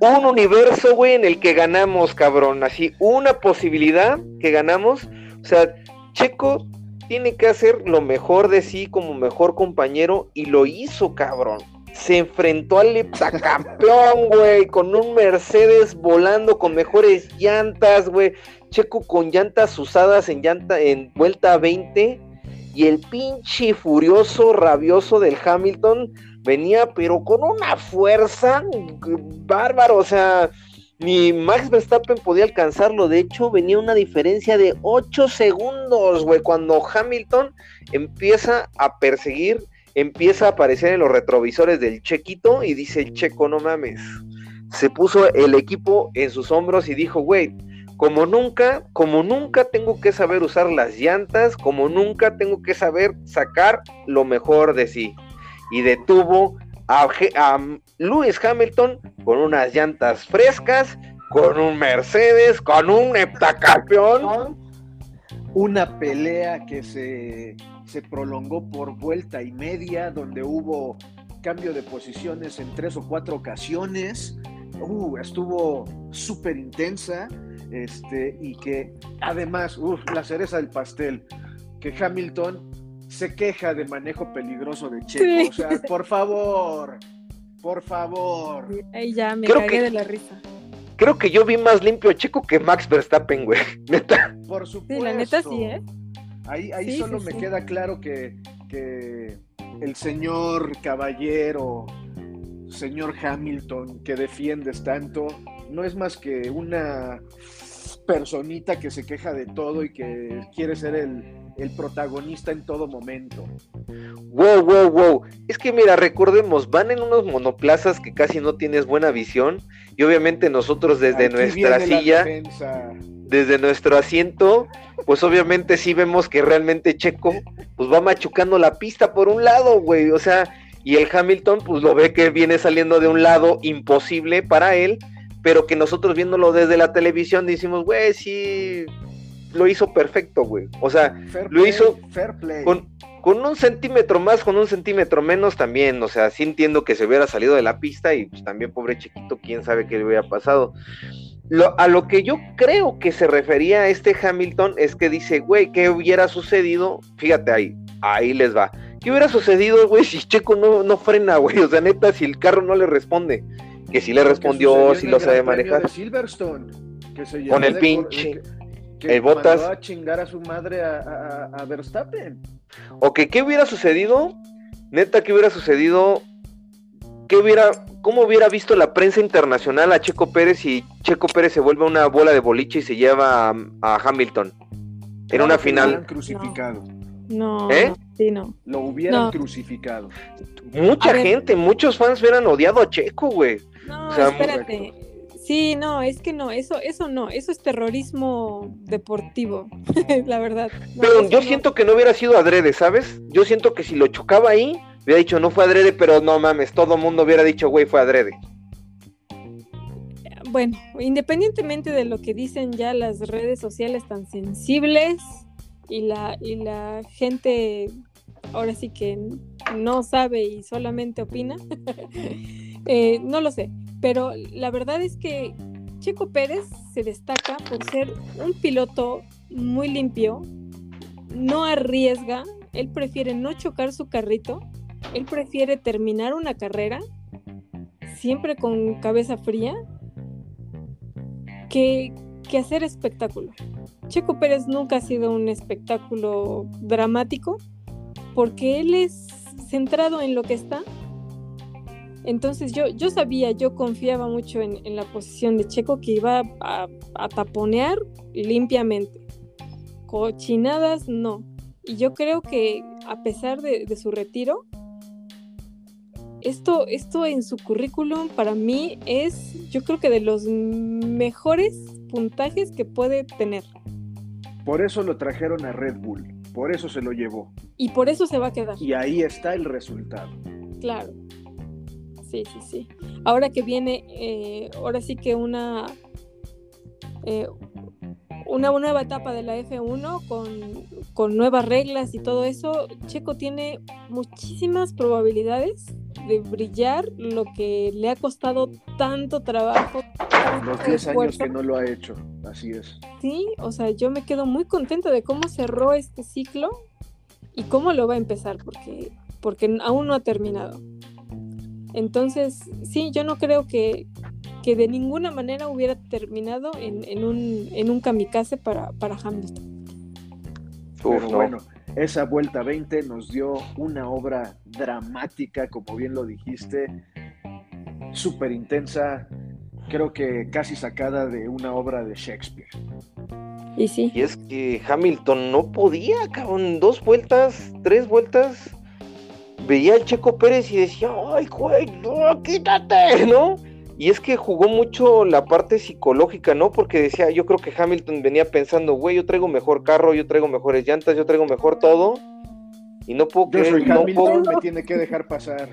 un universo, güey, en el que ganamos, cabrón, así, una posibilidad que ganamos, o sea, Checo tiene que hacer lo mejor de sí como mejor compañero y lo hizo, cabrón. Se enfrentó al heptacampeón, güey, con un Mercedes volando con mejores llantas, güey. Checo con llantas usadas en llanta en vuelta 20 y el pinche furioso, rabioso del Hamilton venía pero con una fuerza bárbaro, o sea, ni Max Verstappen podía alcanzarlo, de hecho venía una diferencia de 8 segundos, güey, cuando Hamilton empieza a perseguir, empieza a aparecer en los retrovisores del Chequito y dice el Checo, no mames. Se puso el equipo en sus hombros y dijo, güey, como nunca, como nunca tengo que saber usar las llantas, como nunca tengo que saber sacar lo mejor de sí. Y detuvo a, a Lewis Hamilton con unas llantas frescas, con un Mercedes, con un heptacampeón. Una pelea que se, se prolongó por vuelta y media, donde hubo cambio de posiciones en tres o cuatro ocasiones. Uh, estuvo súper intensa este, y que además, la cereza del pastel, que Hamilton se queja de manejo peligroso de Checo. O sea, por favor, por favor. Ahí ya me cagué de la risa. Creo que yo vi más limpio a Checo que Max Verstappen, güey. Neta. Por supuesto. Sí, la neta sí, ¿eh? Ahí, ahí solo me queda claro que, que el señor caballero, señor Hamilton, que defiendes tanto, no es más que una personita que se queja de todo y que quiere ser el, protagonista en todo momento. Wow, wow, wow. Es que mira, recordemos, van en unos monoplazas que casi no tienes buena visión y obviamente nosotros desde nuestra silla, desde nuestro asiento, pues obviamente sí vemos que realmente Checo pues va machucando la pista por un lado, güey, o sea, y el Hamilton pues lo ve que viene saliendo de un lado imposible para él pero que nosotros viéndolo desde la televisión decimos, güey, sí, lo hizo perfecto, güey. O sea, lo hizo Con, con, un centímetro más, con un centímetro menos también. O sea, sí entiendo que se hubiera salido de la pista y pues también pobre chiquito, quién sabe qué le hubiera pasado. a lo que yo creo que se refería a este Hamilton es que dice, güey, ¿qué hubiera sucedido? Fíjate ahí, ahí les va. ¿Qué hubiera sucedido, güey, si Checo no, no frena, güey? O sea, neta, si el carro no le responde. Que si le respondió, si lo sabe manejar. Silverstone, Con el pinche. Que, el Botas. a chingar a su madre a, a, Verstappen. Ok, ¿qué hubiera sucedido? Neta, ¿qué hubiera sucedido? ¿Qué hubiera, cómo hubiera visto la prensa internacional a Checo Pérez y Checo Pérez se vuelve una bola de boliche y se lleva a, Hamilton en una final? crucificado. No, ¿Eh? sí, no. Lo hubieran crucificado. Mucha gente, muchos fans hubieran odiado a Checo, güey. No, espérate. Sí, no, es que no, eso, eso no, eso es terrorismo deportivo, la verdad. pero yo siento que no hubiera sido adrede, ¿sabes? Yo siento que si lo chocaba ahí, hubiera dicho no fue adrede, pero no mames, todo mundo hubiera dicho, güey, fue adrede. Bueno, independientemente de lo que dicen ya las redes sociales tan sensibles y la, y la gente ahora sí que no sabe y solamente opina, eh, no lo sé. Pero la verdad es que Checo Pérez se destaca por ser un piloto muy limpio, no arriesga, él prefiere no chocar su carrito, él prefiere terminar una carrera siempre con cabeza fría que, que hacer espectáculo. Checo Pérez nunca ha sido un espectáculo dramático porque él es centrado en lo que está entonces yo, yo sabía, yo confiaba mucho en, la posición de Checo que iba a, taponear limpiamente. Cochinadas no. Y yo creo que a pesar de, su retiro, esto, esto en su currículum para mí es, yo creo que de los mejores puntajes que puede tener. Por eso lo trajeron a Red Bull, por eso se lo llevó. Y por eso se va a quedar. Y ahí está el resultado. Claro sí, sí, sí. Ahora que viene, eh, ahora sí que una, eh, una nueva etapa de la F1 con, con, nuevas reglas y todo eso, Checo tiene muchísimas probabilidades de brillar lo que le ha costado tanto trabajo. Los 10 años que no lo ha hecho, así es. Sí, o sea, yo me quedo muy contenta de cómo cerró este ciclo y cómo lo va a empezar, porque, porque aún no ha terminado. Entonces, sí, yo no creo que, de ninguna manera hubiera terminado en, un, en un kamikaze para, para Hamilton. Pero bueno, esa vuelta 20 nos dio una obra dramática, como bien lo dijiste, súper intensa, creo que casi sacada de una obra de Shakespeare. Y sí. Y es que Hamilton no podía, cabrón, dos vueltas, tres vueltas, veía al Checo Pérez y decía, ay, güey, no, quítate, ¿no? Y es que jugó mucho la parte psicológica, ¿no? Porque decía, yo creo que Hamilton venía pensando, güey, yo traigo mejor carro, yo traigo mejores llantas, yo traigo mejor todo. Y no puedo creer, no puedo... me tiene que dejar pasar.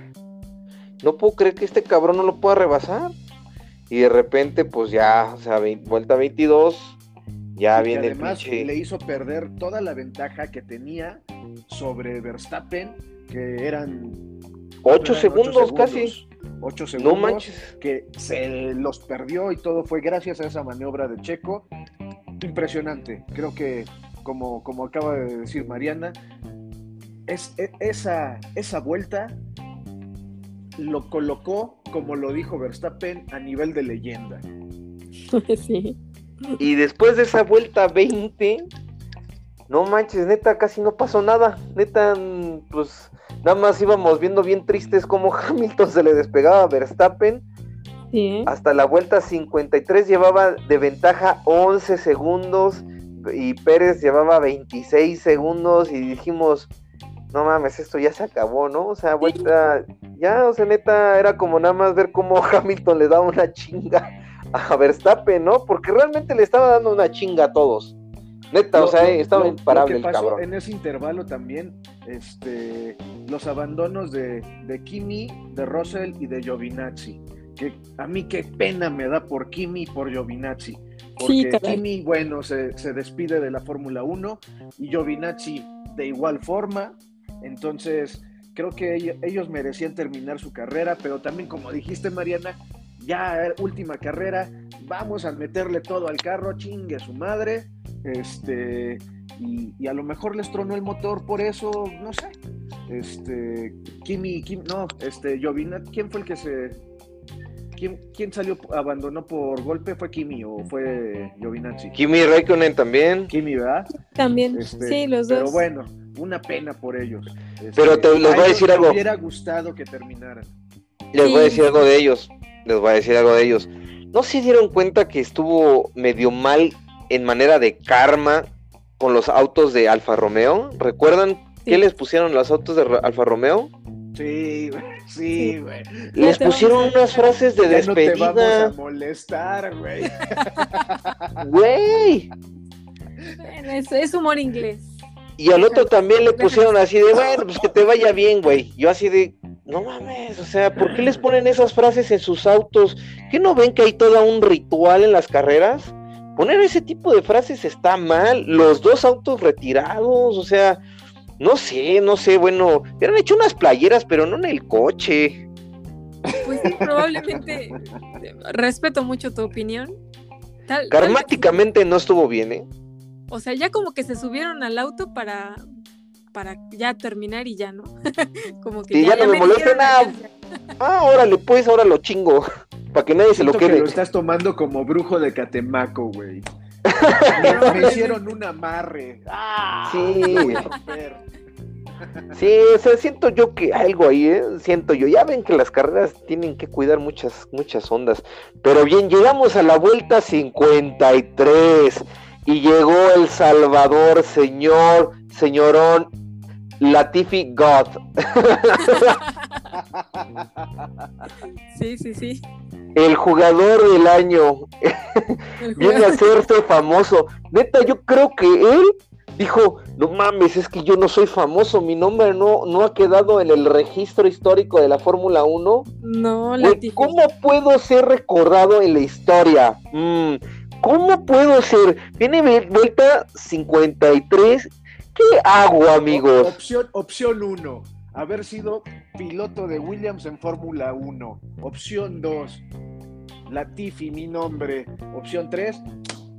No puedo creer que este cabrón no lo pueda rebasar. Y de repente, pues ya, o sea, vuelta 22, ya viene además le hizo perder toda la ventaja que tenía sobre Verstappen que eran 8 segundos, casi. 8 segundos que se los perdió y todo fue gracias a esa maniobra de Checo. Impresionante. Creo que, como, como acaba de decir Mariana, es, e, esa, esa vuelta lo colocó, como lo dijo Verstappen, a nivel de leyenda. Sí. Y después de esa vuelta 20, no manches, neta, casi no pasó nada. Neta, pues nada más íbamos viendo bien tristes cómo Hamilton se le despegaba a Verstappen. Hasta la vuelta 53 llevaba de ventaja 11 segundos y Pérez llevaba 26 segundos y dijimos, no mames, esto ya se acabó, ¿no? O sea, vuelta, ya, o sea, neta, era como nada más ver cómo Hamilton le daba una chinga a Verstappen, ¿no? Porque realmente le estaba dando una chinga a todos. Neta, o sea, estaba imparable el cabrón. En ese intervalo también, este, los abandonos de, de Kimi, de Russell y de Giovinazzi. Que a mí qué pena me da por Kimi y por Giovinazzi. Porque Kimi, bueno, se, se, despide de la Fórmula 1 y Giovinazzi de igual forma. Entonces, creo que ellos merecían terminar su carrera, pero también, como dijiste, Mariana, ya última carrera, vamos a meterle todo al carro, chingue a su madre, este, y, a lo mejor les tronó el motor por eso, no sé. Este, Kimi, Kim, no, este, Jovina, ¿quién fue el que se, quién, quién salió, abandonó por golpe? ¿Fue Kimi o fue Giovinazzi? Kimi Raikkonen también. Kimi, ¿verdad? También, este, sí, los dos. Pero bueno, una pena por ellos. pero te, les voy a decir algo. Me hubiera gustado que terminaran. Les voy a decir algo de ellos. Les voy a decir algo de ellos. ¿No se dieron cuenta que estuvo medio mal en manera de karma con los autos de Alfa Romeo? ¿Recuerdan qué les pusieron los autos de Alfa Romeo? Sí, güey. Sí, güey. Les pusieron unas frases de despedida. No te vamos a molestar, güey. Güey. es humor inglés. Y al otro también le pusieron así de, bueno, pues que te vaya bien, güey. Yo así de, no mames, o sea, ¿por qué les ponen esas frases en sus autos? ¿Qué no ven que hay todo un ritual en las carreras? Poner ese tipo de frases está mal. Los dos autos retirados, o sea, no sé, no sé, bueno, hubieran hecho unas playeras, pero no en el coche. Pues sí, probablemente, respeto mucho tu opinión. Karmáticamente no estuvo bien, ¿eh? O sea, ya como que se subieron al auto para, para ya terminar y ya, ¿no? como que ya, no me, molesta nada. Ah, órale, pues ahora lo chingo. Para que nadie se lo quede. Que lo estás tomando como brujo de Catemaco, güey. me, hicieron un amarre. Ah, sí. Sí, o sea, siento yo que algo ahí, ¿eh? siento yo. Ya ven que las carreras tienen que cuidar muchas, muchas ondas. Pero bien, llegamos a la vuelta 53 y llegó el Salvador, señor, señorón, Latifi God. Sí, sí, sí. El jugador del año. Viene a hacerse famoso. Neta, yo creo que él dijo, no mames, es que yo no soy famoso, mi nombre no, no ha quedado en el registro histórico de la Fórmula 1. No, Latifi. ¿Cómo puedo ser recordado en la historia? Mm, ¿Cómo puedo ser? Viene vuelta 53. ¿Qué hago, amigos? Opción, opción 1. Haber sido piloto de Williams en Fórmula 1. Opción 2. Latifi, mi nombre. Opción 3.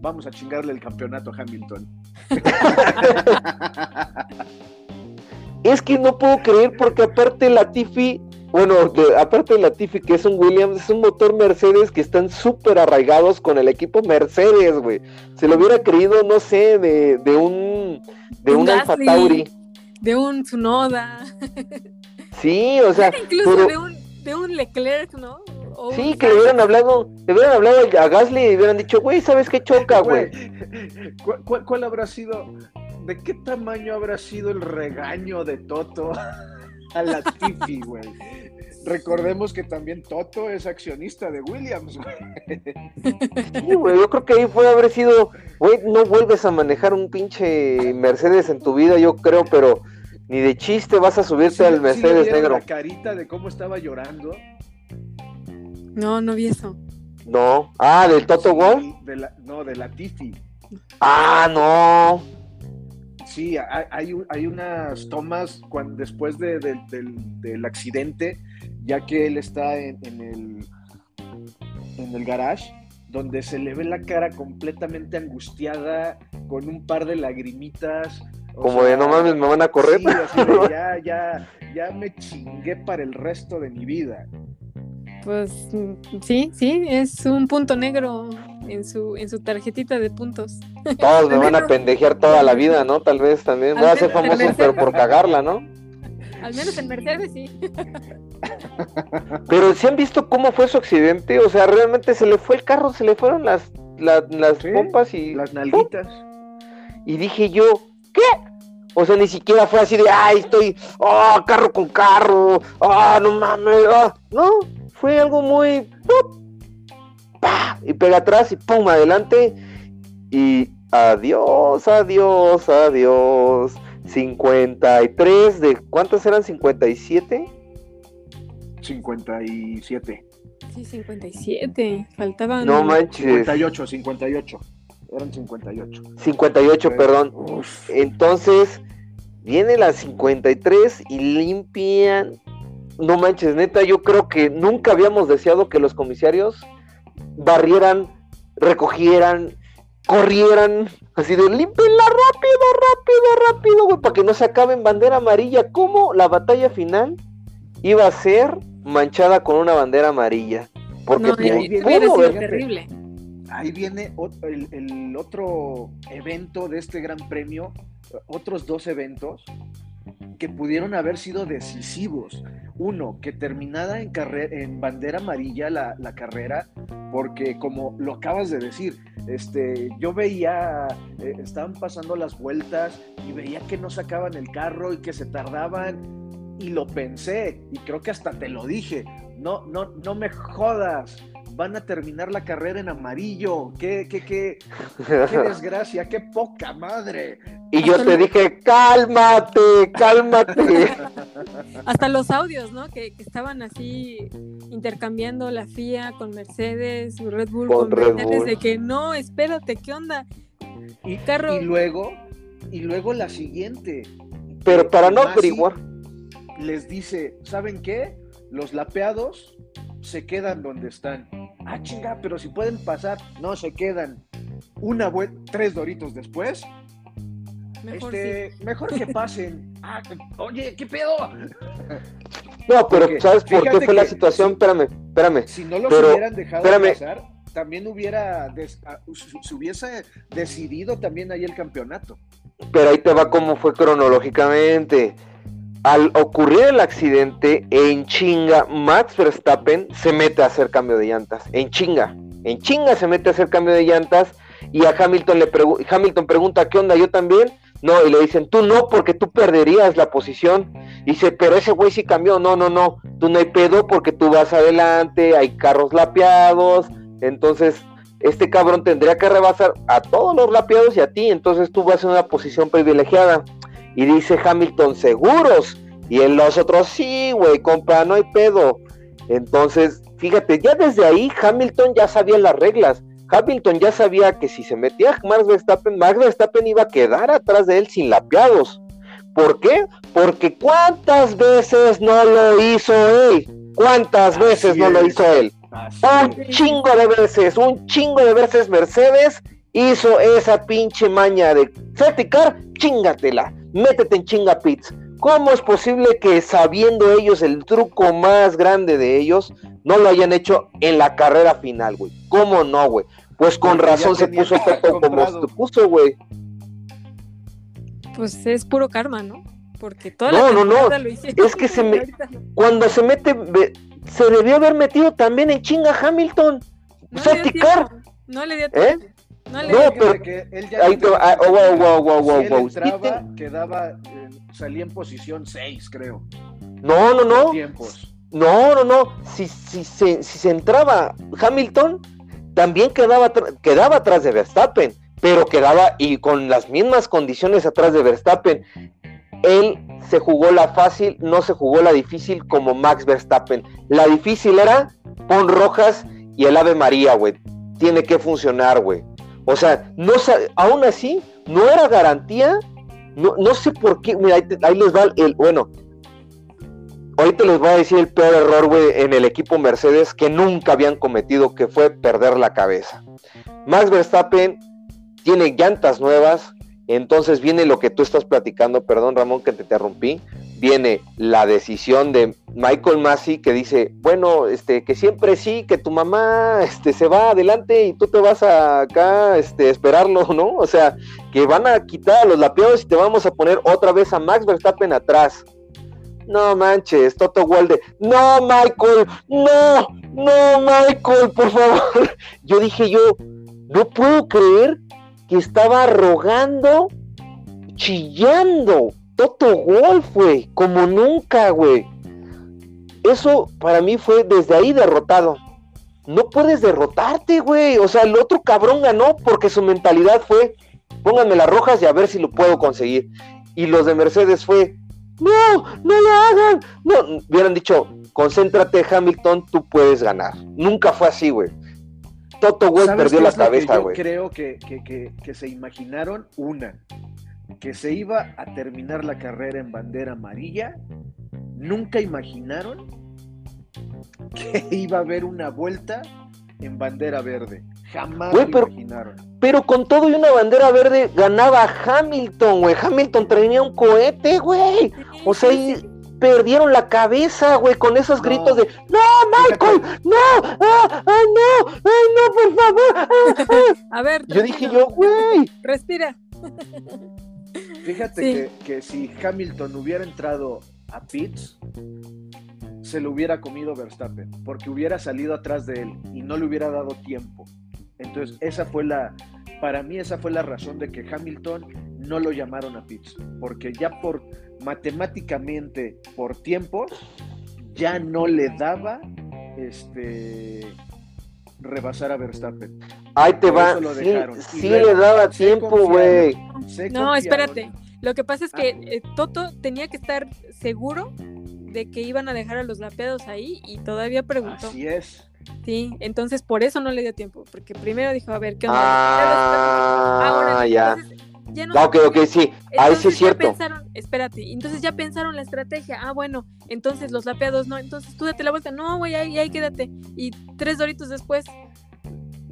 Vamos a chingarle el campeonato a Hamilton. es que no puedo creer porque aparte Latifi bueno, aparte de Latifi, que es un Williams, es un motor Mercedes que están súper arraigados con el equipo Mercedes, güey. Se lo hubiera creído, no sé, de, de un de un, Alfa Tauri. De un Tsunoda. Sí, o sea. Incluso de, un, de un Leclerc, ¿no? sí, que le hubieran hablado, le hubieran hablado a Gasly y hubieran dicho, güey, ¿sabes qué choca, güey? ¿Cuál, cuál habrá sido, de qué tamaño habrá sido el regaño de Toto a Latifi, güey? Recordemos que también Toto es accionista de Williams, güey. Sí, güey, yo creo que ahí puede haber sido, güey, no vuelves a manejar un pinche Mercedes en tu vida, yo creo, pero ni de chiste vas a subirte al Mercedes negro. la carita de cómo estaba llorando? No, no vi eso. No. Ah, del Toto sí, no, de la Tifi. Ah, no. Sí, hay, hay, unas tomas cuando, después del, del accidente ya que él está en, el, en el garage, donde se le ve la cara completamente angustiada, con un par de lagrimitas. Como de no mames, me van a correr. ya, ya, ya me chingué para el resto de mi vida. Pues sí, sí, es un punto negro en su, en su tarjetita de puntos. Todos me van a pendejear toda la vida, ¿no? Tal vez también. Voy a ser famoso, pero por cagarla, ¿no? Al menos en Mercedes sí. Pero si han visto cómo fue su accidente, o sea, realmente se le fue el carro, se le fueron las, las, pompas y. Las nalguitas. Y dije yo, ¿qué? O sea, ni siquiera fue así de, ay, estoy, oh, carro con carro, ah, no mames, ah". no, fue algo muy, y pega atrás y pum, adelante, y adiós, adiós, adiós. 53 de ¿cuántas eran? 57. 57. Sí, 57. Faltaban No manches. 58, 58. Eran 58. 58, perdón. Entonces, viene la 53 y limpian no manches, neta, yo creo que nunca habíamos deseado que los comisarios barrieran, recogieran, corrieran, así de límpenla rápido, rápido, rápido, güey, para que no se acabe en bandera amarilla. ¿Cómo la batalla final iba a ser manchada con una bandera amarilla? Porque No, terrible. Ahí viene el otro evento de este gran premio, otros dos eventos que pudieron haber sido decisivos. Uno, que terminada en, en bandera amarilla la, la carrera, porque como lo acabas de decir, este, yo veía, eh, estaban pasando las vueltas y veía que no sacaban el carro y que se tardaban y lo pensé y creo que hasta te lo dije, no, no, no me jodas, van a terminar la carrera en amarillo, qué, qué, qué, qué desgracia, qué poca madre. y yo te dije, cálmate, cálmate. Hasta los audios, ¿no? Que, que estaban así intercambiando la FIA con Mercedes, Red Bull Con con, Red Mercedes, Bull. de que no, espérate, ¿qué onda? Y, Carro. y luego, y luego la siguiente. Pero para no averiguar, Les dice, ¿saben qué? Los lapeados se quedan donde están. Ah, chinga, pero si pueden pasar, no se quedan. Una vuelta, tres doritos después, Mejor este, sí. mejor que pasen. Ah, oye, ¿qué pedo? no, pero Porque ¿sabes por qué fue la situación? Espérame, espérame. Si no los Pero, hubieran dejado espérame. pasar, también hubiera des- ah, se- se hubiese decidido también ahí el campeonato. Pero ahí te va cómo fue cronológicamente. Al ocurrir el accidente, en chinga, Max Verstappen se mete a hacer cambio de llantas. En chinga. En chinga se mete a hacer cambio de llantas. Y a Hamilton le Hamilton pregunta, ¿qué onda? ¿Yo también? No, y le dicen, tú no, porque tú perderías la posición. Y dice, pero ese güey sí cambió. No, no, no. Tú no hay pedo porque tú vas adelante, hay carros lapeados. Entonces, este cabrón tendría que rebasar a todos los lapeados y a ti, entonces tú vas en una posición privilegiada. Y dice Hamilton, seguros. Y en los otros, sí, güey, compa, no hay pedo. Entonces, fíjate, ya desde ahí Hamilton ya sabía las reglas. Hamilton ya sabía que si se metía Max Verstappen, Max Verstappen iba a quedar atrás de él sin lapeados. ¿Por qué? Porque cuántas veces no lo hizo él. ¿Cuántas Así veces no lo hizo él? Así Un chingo de veces, un chingo de veces Mercedes hizo esa pinche maña de safety car, chingatela, métete en chinga pits. ¿Cómo es posible que sabiendo ellos el truco más grande de ellos, no lo hayan hecho en la carrera final, güey? ¿Cómo no, güey? Pues con Porque razón se puso Toto como se puso, güey. Pues es puro karma, ¿no? Porque toda No, la no, no. lo hicieron. Es que se me-. Cuando se mete, ve- se debió haber metido también en chinga Hamilton. No le dio Safety car. tiempo. No le dio ¿Eh? No le No, dio pero- que él ya Ahí te va, ah, oh, wow, wow, wow, wow, si wow. entraba, quedaba, eh, salía en posición 6, creo. No, no, no. Tiempos. No, no, no. Si, si, se, si se entraba Hamilton, también quedaba, quedaba atrás de Verstappen, pero quedaba y con las mismas condiciones atrás de Verstappen. Él se jugó la fácil, no se jugó la difícil como Max Verstappen. La difícil era pon rojas y el Ave María, güey. Tiene que funcionar, güey. O sea, no aún así, no era garantía. No, no sé por qué. Mira, ahí, ahí les va el. Bueno, ahorita les voy a decir el peor error, güey, en el equipo Mercedes que nunca habían cometido, que fue perder la cabeza. Max Verstappen tiene llantas nuevas, entonces viene lo que tú estás platicando, perdón Ramón que te interrumpí, viene la decisión de Michael Massey que dice, bueno, este, que siempre sí, que tu mamá este, se va adelante y tú te vas a acá este, esperarlo, ¿no? O sea, que van a quitar a los lapeados y te vamos a poner otra vez a Max Verstappen atrás. No manches, Toto Walde. No, Michael, no, no, Michael, por favor. Yo dije yo, no puedo creer que estaba rogando, chillando. Toto Wolf, güey, como nunca, güey. Eso para mí fue desde ahí derrotado. No puedes derrotarte, güey. O sea, el otro cabrón ganó porque su mentalidad fue, pónganme las rojas y a ver si lo puedo conseguir. Y los de Mercedes fue, no, no lo hagan. No, hubieran dicho, concéntrate, Hamilton, tú puedes ganar. Nunca fue así, güey. Toto ¿Sabes perdió la cabeza, yo güey. Creo que, que- que- que se imaginaron una, que se iba a terminar la carrera en bandera amarilla nunca imaginaron que iba a haber una vuelta en bandera verde. Jamás pero- imaginaron. Pero con todo y una bandera verde ganaba Hamilton, güey. Hamilton tenía un cohete, güey. O sea, y perdieron la cabeza, güey, con esos No. gritos de ¡No, Michael! ¡No! ¡Ah! ¡Ay, no! ¡Ay, no, por favor! ¡Ah, ah". A ver, Yo dije yo, güey. Respira. Fíjate Sí. que, que si Hamilton hubiera entrado a pits, se lo hubiera comido Verstappen, porque hubiera salido atrás de él y no le hubiera dado tiempo. Entonces, esa fue la, para mí esa fue la razón de que Hamilton no lo llamaron a pits, porque ya por matemáticamente, por tiempos, ya no le daba este rebasar a Verstappen. Ahí te Por va. Sí, luego le daba tiempo, güey. No, espérate. Lo que pasa es que Ah. eh, Toto tenía que estar seguro de que iban a dejar a los lapeados ahí y todavía preguntó. Así es. Sí, entonces por eso no le dio tiempo, porque primero dijo, a ver, ¿qué onda? Ah, Ahora, ya. entonces, ya no Ah, Ok, ok, sí. Ahí sí Entonces es ya cierto. pensaron, espérate, entonces ya pensaron la estrategia. Ah, bueno, entonces los lapeados no, entonces tú date la vuelta. No, güey, ahí, ahí quédate. Y tres doritos después.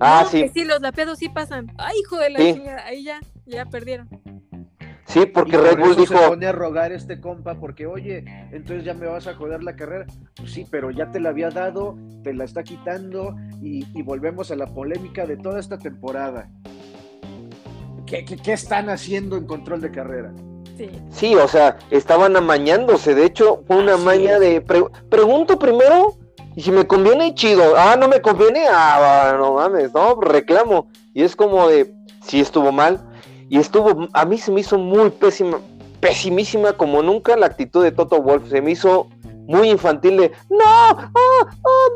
Ah, no, sí. que sí, los lapeados sí pasan. Ay, hijo de la Sí. chingada, ahí ya, ya perdieron. Sí, porque Y Red por Bull dijo, se pone a rogar este compa porque, oye, entonces ya me vas a joder la carrera. Pues sí, pero ya te la había dado, te la está quitando y, y volvemos a la polémica de toda esta temporada. ¿Qué, qué, qué están haciendo en control de carrera? Sí. Sí, o sea, estaban amañándose. De hecho, fue una Así maña es. de. pre- pregunto primero, y si me conviene, chido. Ah, no me conviene, ah, no mames, no, reclamo. Y es como de, sí estuvo mal. Y estuvo, a mí se me hizo muy pésima, pesimísima como nunca la actitud de Toto Wolf. Se me hizo muy infantil de, no, ah, ah,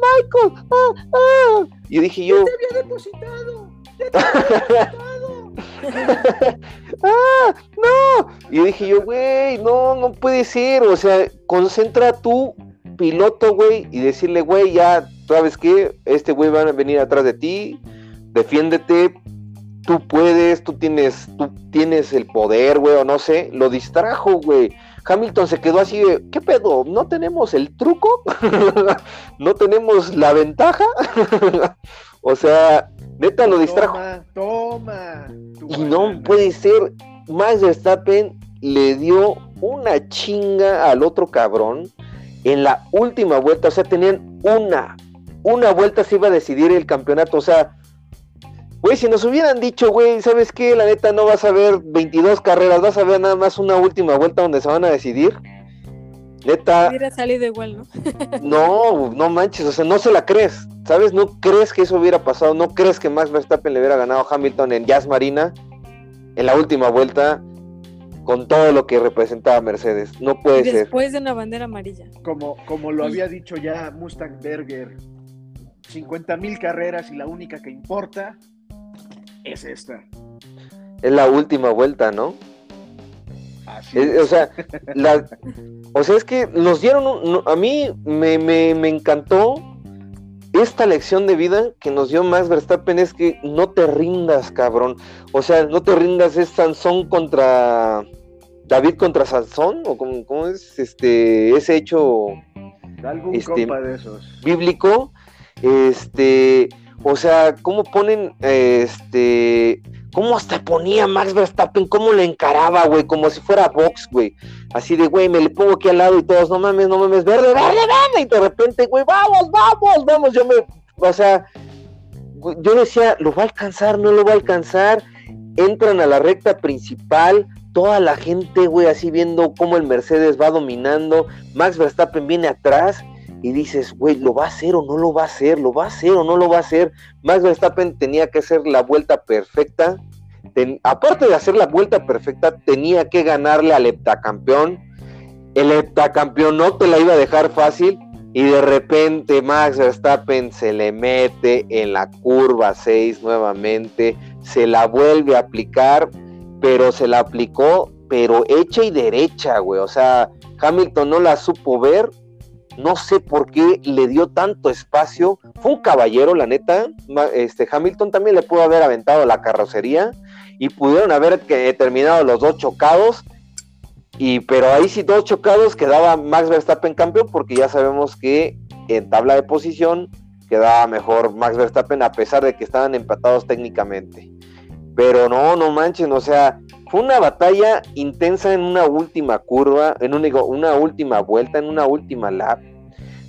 Michael, ah, ah. Y dije yo, había depositado! ¡Ya te había depositado! ¡Ah! ¡No! Y dije yo, güey, no, no puede ser. O sea, concentra tu piloto, güey, y decirle, güey, ya, ¿sabes qué? Este güey va a venir atrás de ti, defiéndete, tú puedes, tú tienes, tú tienes el poder, güey, o no sé. Lo distrajo, güey. Hamilton se quedó así de, ¿qué pedo? ¿No tenemos el truco? ¿No tenemos la ventaja? o sea, neta lo distrajo. Toma, toma. Y no puede ser. Max Verstappen le dio una chinga al otro cabrón en la última vuelta. O sea, tenían una. Una vuelta se iba a decidir el campeonato. O sea, güey, si nos hubieran dicho, güey, ¿sabes qué? La neta no vas a ver 22 carreras, vas a ver nada más una última vuelta donde se van a decidir. Neta, Hubiera salido igual, ¿no? no, no manches, o sea, no se la crees, ¿sabes? No crees que eso hubiera pasado, no crees que Max Verstappen le hubiera ganado a Hamilton en Jazz Marina en la última vuelta con todo lo que representaba Mercedes. No puede ser. después de una bandera amarilla. Como, como lo había dicho ya Mustang Berger, 50 mil carreras y la única que importa es esta. Es la última vuelta, ¿no? Así Es- es. o sea, la, o sea, es que nos dieron, un- a mí me, me, me encantó esta lección de vida que nos dio Max Verstappen es que no te rindas, cabrón. O sea, no te rindas, es Sansón contra David contra Sansón, o como, cómo es este ese hecho Algún este- de esos. bíblico. Este, o sea, cómo ponen, este, cómo hasta ponía Max Verstappen, cómo le encaraba, güey, como si fuera box, güey. Así de, güey, me le pongo aquí al lado y todos, no mames, no mames, verde, verde, verde. Y de repente, güey, vamos, vamos, vamos. Yo me, o sea, yo decía, lo va a alcanzar, no lo va a alcanzar. Entran a la recta principal, toda la gente, güey, así viendo cómo el Mercedes va dominando. Max Verstappen viene atrás y dices, güey, ¿lo va a hacer o no lo va a hacer? ¿Lo va a hacer o no lo va a hacer? Max Verstappen tenía que hacer la vuelta perfecta. Aparte de hacer la vuelta perfecta, tenía que ganarle al heptacampeón. El heptacampeón no te la iba a dejar fácil. Y de repente Max Verstappen se le mete en la curva 6 nuevamente. Se la vuelve a aplicar, pero se la aplicó, pero hecha y derecha, güey. O sea, Hamilton no la supo ver no sé por qué le dio tanto espacio. Fue un caballero, la neta. Este Hamilton también le pudo haber aventado la carrocería y pudieron haber que- terminado los dos chocados. Y, pero ahí sí, dos chocados, quedaba Max Verstappen campeón, porque ya sabemos que en tabla de posición quedaba mejor Max Verstappen, a pesar de que estaban empatados técnicamente. Pero no, no manchen, o sea, fue una batalla intensa en una última curva, en una, una última vuelta, en una última lap,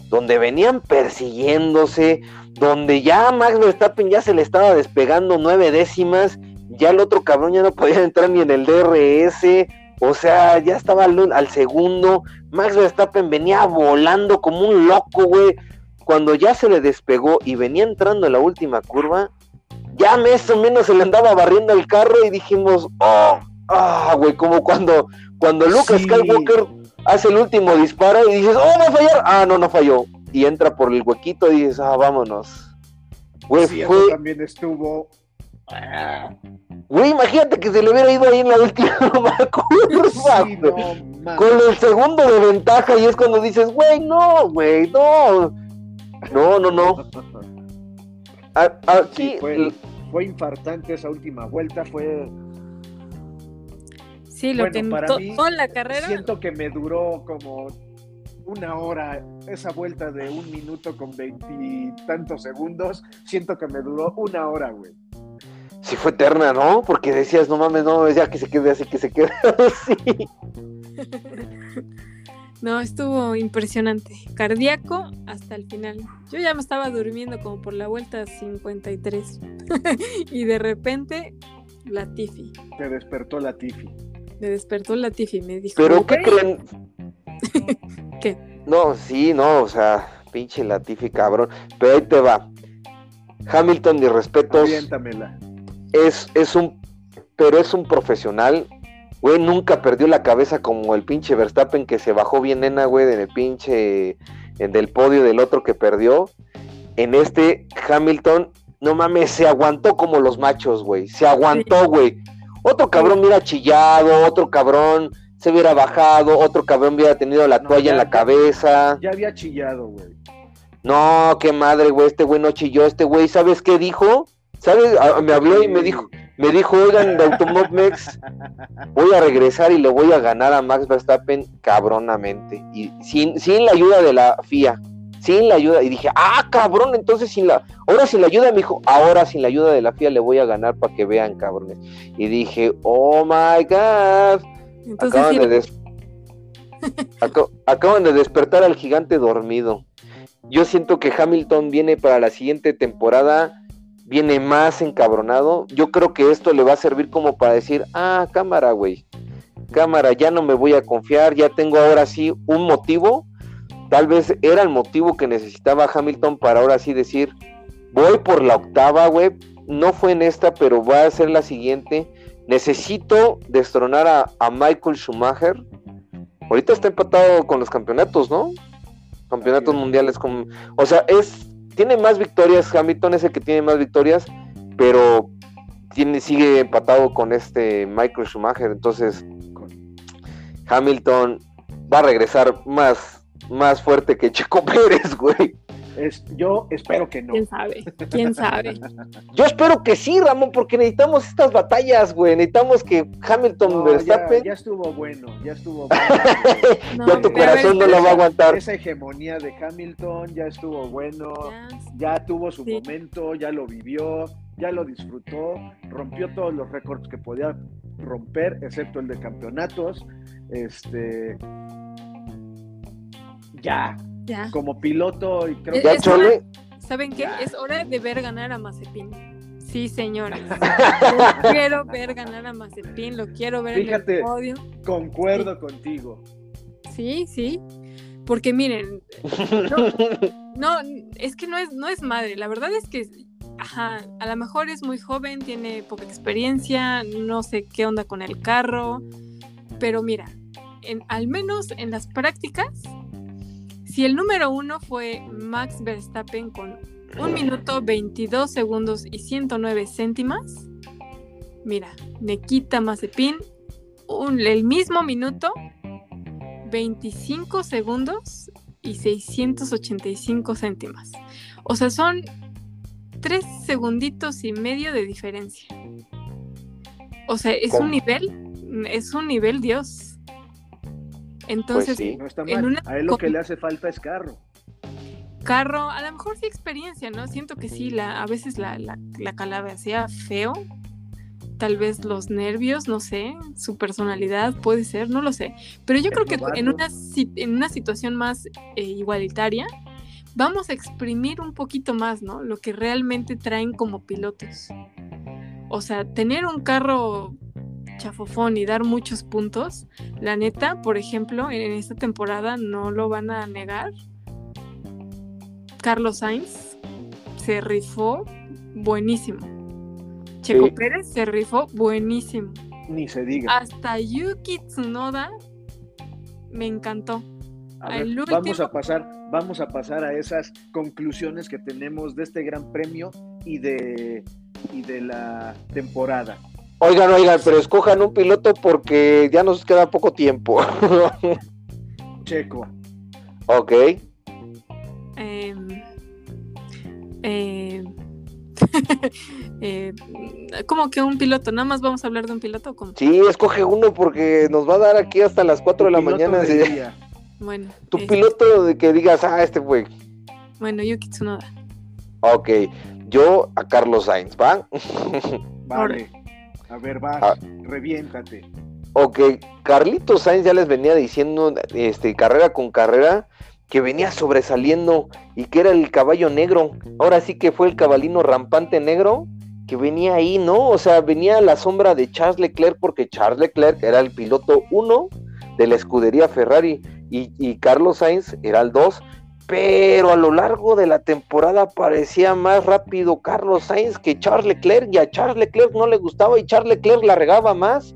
donde venían persiguiéndose, donde ya Max Verstappen ya se le estaba despegando nueve décimas, ya el otro cabrón ya no podía entrar ni en el DRS, o sea, ya estaba al, segundo, Max Verstappen venía volando como un loco, güey, cuando ya se le despegó y venía entrando en la última curva, ya más o menos se le andaba barriendo el carro y dijimos, oh, ah, güey, como cuando, cuando Lucas Skywalker hace el último disparo y dices, oh, va a fallar, ah, no, no falló, y entra por el huequito y dices, ah, vámonos. Güey, fue... también estuvo... Güey, imagínate que se le hubiera ido ahí en la última curva, con el segundo de ventaja y es cuando dices, güey, no, güey, no. No, no, no. Aquí fue, fue infartante esa última vuelta, fue Sí, lo que para mí, toda la carrera. Siento que me duró como una hora, esa vuelta de un minuto con veintitantos segundos, siento que me duró una hora, güey. Sí fue eterna, ¿no? Porque decías, no mames, no, ya que se quede así, que se quede así. No, estuvo impresionante. Cardíaco hasta el final. Yo ya me estaba durmiendo como por la vuelta 53. y de repente, la Tiffy. Te despertó la Tiffy. Me despertó la Tiffy me dijo. ¿Pero qué creen? ¿Qué? No, sí, no, o sea, pinche la Tiffy, cabrón. Pero ahí te va. Hamilton, de respetos. Es, es un. Pero es un profesional Güey, nunca perdió la cabeza como el pinche Verstappen que se bajó bien nena, güey, en el pinche, en del podio del otro que perdió. En este Hamilton, no mames, se aguantó como los machos, güey. Se aguantó, güey. Otro cabrón hubiera chillado, otro cabrón se hubiera bajado, otro cabrón hubiera tenido la toalla en la cabeza. Ya había chillado, güey. No, qué madre, güey, este güey no chilló, este güey, ¿sabes qué dijo? ¿Sabes? me habló y me dijo, me dijo, oigan, de Automobmex, voy a regresar y le voy a ganar a Max Verstappen cabronamente. Y sin, sin la ayuda de la FIA, sin la ayuda. Y dije, ah, cabrón, entonces sin la, ahora sin la ayuda, me dijo, ahora sin la ayuda de la FIA le voy a ganar para que vean, cabrones. Y dije, oh my god. acaban, de acaban de despertar al gigante dormido. Yo siento que Hamilton viene para la siguiente temporada viene más encabronado. Yo creo que esto le va a servir como para decir, ah, cámara, güey, cámara, ya no me voy a confiar, ya tengo ahora sí un motivo. Tal vez era el motivo que necesitaba Hamilton para ahora sí decir, voy por la octava, güey. No fue en esta, pero va a ser la siguiente. Necesito destronar a, Michael Schumacher. Ahorita está empatado con los campeonatos, ¿no? Campeonatos mundiales con... O sea, es tiene más victorias, Hamilton es el que tiene más victorias, pero tiene, sigue empatado con este Michael Schumacher, entonces Hamilton va a regresar más, más fuerte que Checo Pérez, güey yo espero que no. ¿Quién sabe? ¿Quién sabe? Yo espero que sí, Ramón, porque necesitamos estas batallas, güey. Necesitamos que Hamilton Verstappen. Ya, estuvo bueno, ya estuvo bueno. ya tu corazón no lo va a aguantar. Esa hegemonía de Hamilton ya estuvo bueno. Ya, tuvo su momento, ya lo vivió, ya lo disfrutó. Rompió todos los récords que podía romper, excepto el de campeonatos. Este. Ya, como piloto y creo que... ¿Saben qué? Es hora de ver ganar a Mazepin. Sí, señores. quiero ver ganar a Mazepin, lo quiero ver en el podio. Concuerdo contigo. Sí, sí. Porque miren, no, es que no es, no es madre. La verdad es que, ajá, a lo mejor es muy joven, tiene poca experiencia, no sé qué onda con el carro. Pero mira, en, al menos en las prácticas, si el número uno fue Max Verstappen con 1 minuto 22 segundos y 109 céntimas, mira, Nikita Mazepin, un, el mismo minuto, 25 segundos y 685 céntimas. O sea, son 3 segunditos y medio de diferencia. O sea, es un nivel, es un nivel Dios. Entonces, sí. No está En una- A él lo que le hace falta es carro. carro, a lo mejor sí experiencia, ¿no? Siento que sí, la, a veces la, la, la feo. Tal vez los nervios, no sé, su personalidad puede ser, no lo sé. Pero yo creo que en una, en una situación más eh, igualitaria, vamos a exprimir un poquito más, ¿no? Lo que realmente traen como pilotos. O sea, tener un carro chafofón y dar muchos puntos, la neta, por ejemplo, en esta temporada no lo van a negar. Carlos Sainz se rifó buenísimo. Checo Sí. Pérez se rifó buenísimo. Ni se diga. Hasta Yuki Tsunoda me encantó. A ver, el vamos a pasar, vamos a pasar a esas conclusiones que tenemos de este gran premio y de y de la temporada. Oigan, oigan, pero escojan un piloto porque ya nos queda poco tiempo. Checo, ok. Eh, eh, ¿Cómo que un piloto? ¿Nada más vamos a hablar de un piloto? o cómo? Sí, escoge uno porque nos va a dar aquí hasta las 4 de la mañana. día. Bueno, Tu piloto de que digas, ah, este fue. bueno, Yuki Tsunoda. Ok, yo a Carlos Sainz, ¿va? Vale. A ver, vas, Ah. reviéntate. Ok, Carlitos Sainz ya les venía diciendo, este, carrera con carrera, que venía sobresaliendo y que era el caballo negro. Ahora sí que fue el cabalino rampante negro que venía ahí, ¿no? O sea, venía a la sombra de Charles Leclerc porque Charles Leclerc era el piloto 1 de la escudería Ferrari y, y Carlos Sainz era el 2. Pero a lo largo de la temporada parecía más rápido Carlos Sainz que Charles Leclerc y a Charles Leclerc no le gustaba y Charles Leclerc la regaba más.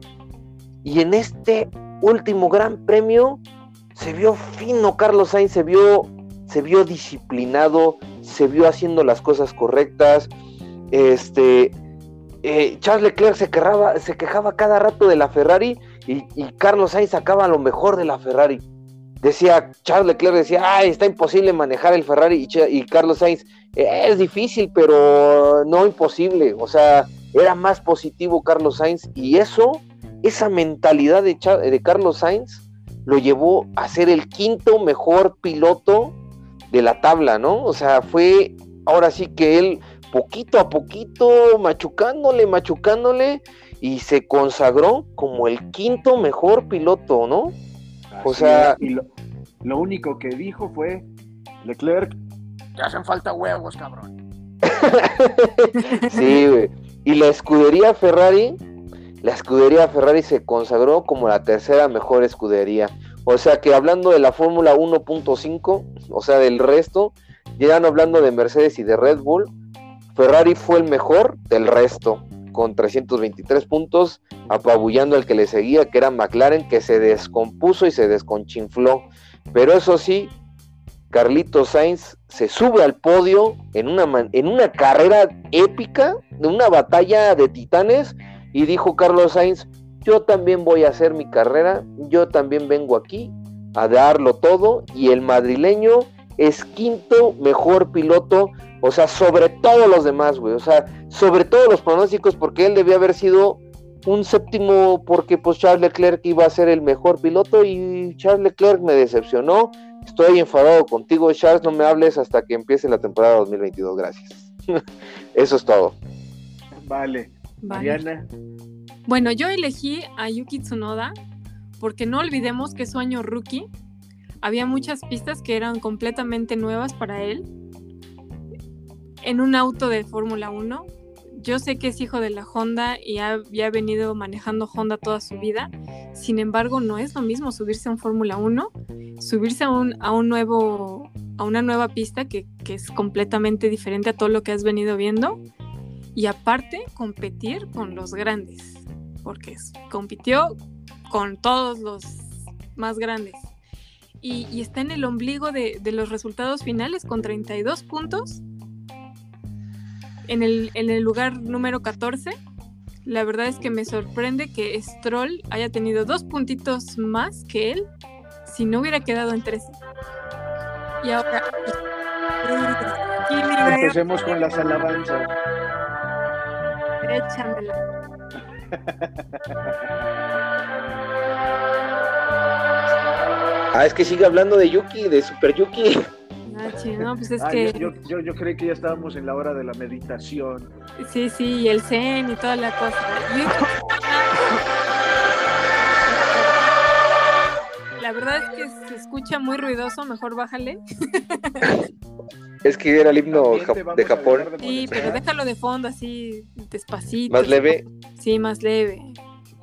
Y en este último gran premio se vio fino Carlos Sainz, se vio, se vio disciplinado, se vio haciendo las cosas correctas. Este, eh, Charles Leclerc se quejaba, se quejaba cada rato de la Ferrari y, y Carlos Sainz sacaba lo mejor de la Ferrari. Decía, Charles Leclerc decía, ay, está imposible manejar el Ferrari y, Carlos Sainz, "Eh, es difícil, pero no imposible. O sea, era más positivo Carlos Sainz y eso esa mentalidad de, de Carlos Sainz lo llevó a ser el quinto mejor piloto de la tabla, ¿no? O sea, fue ahora sí que él poquito a poquito machucándole, machucándole y se consagró como el quinto mejor piloto, ¿no? O sea- es, y lo, lo único que dijo fue Leclerc, te hacen falta huevos, cabrón. Sí, güey. Y la escudería Ferrari, la escudería Ferrari se consagró como la tercera mejor escudería. O sea que hablando de la Fórmula 1.5, o sea, del resto, no hablando de Mercedes y de Red Bull, Ferrari fue el mejor del resto, con 323 puntos, apabullando al que le seguía, que era McLaren, que se descompuso y se desconchinfló. Pero eso sí, Carlitos Sainz se sube al podio en una, en una carrera épica, de una batalla de titanes, y dijo Carlos Sainz, yo también voy a hacer mi carrera, yo también vengo aquí a darlo todo, y el madrileño es quinto mejor piloto, o sea, sobre todos los demás, güey, o sea, sobre todos los pronósticos, porque él debía haber sido un séptimo, porque pues Charles Leclerc iba a ser el mejor piloto, y Charles Leclerc me decepcionó, Estoy enfadado contigo, Charles. No me hables hasta que empiece la temporada 2022. Gracias. Eso es todo. Vale. Vale. Mariana, Bueno, yo elegí a Yuki Tsunoda porque no olvidemos que es su año rookie. Había muchas pistas que eran completamente nuevas para él. En un auto de Fórmula 1. Yo sé que es hijo de la Honda y ha, venido manejando Honda toda su vida. Sin embargo, no es lo mismo subirse a un Fórmula 1, subirse a, un, a, un nuevo, a una nueva pista que, que es completamente diferente a todo lo que has venido viendo. Y aparte, competir con los grandes, porque compitió con todos los más grandes. Y, y está en el ombligo de, de los resultados finales con 32 puntos. En el, en el lugar número 14. La verdad es que me sorprende que Stroll haya tenido dos puntitos más que él si no hubiera quedado en 13. Y ahora... Empecemos con las alabanzas. échamela. Ah, es que sigue hablando de Yuki, de Super Yuki. Ah, no, pues es Ah, que. yo, yo, yo creí que ya estábamos en la hora de la meditación. Sí, sí, y el zen y toda la cosa. La verdad es que se escucha muy ruidoso, mejor bájale. Es que era el himno ja- de Japón. de Sí, pero déjalo de fondo así, despacito. Más leve. Sí, más leve.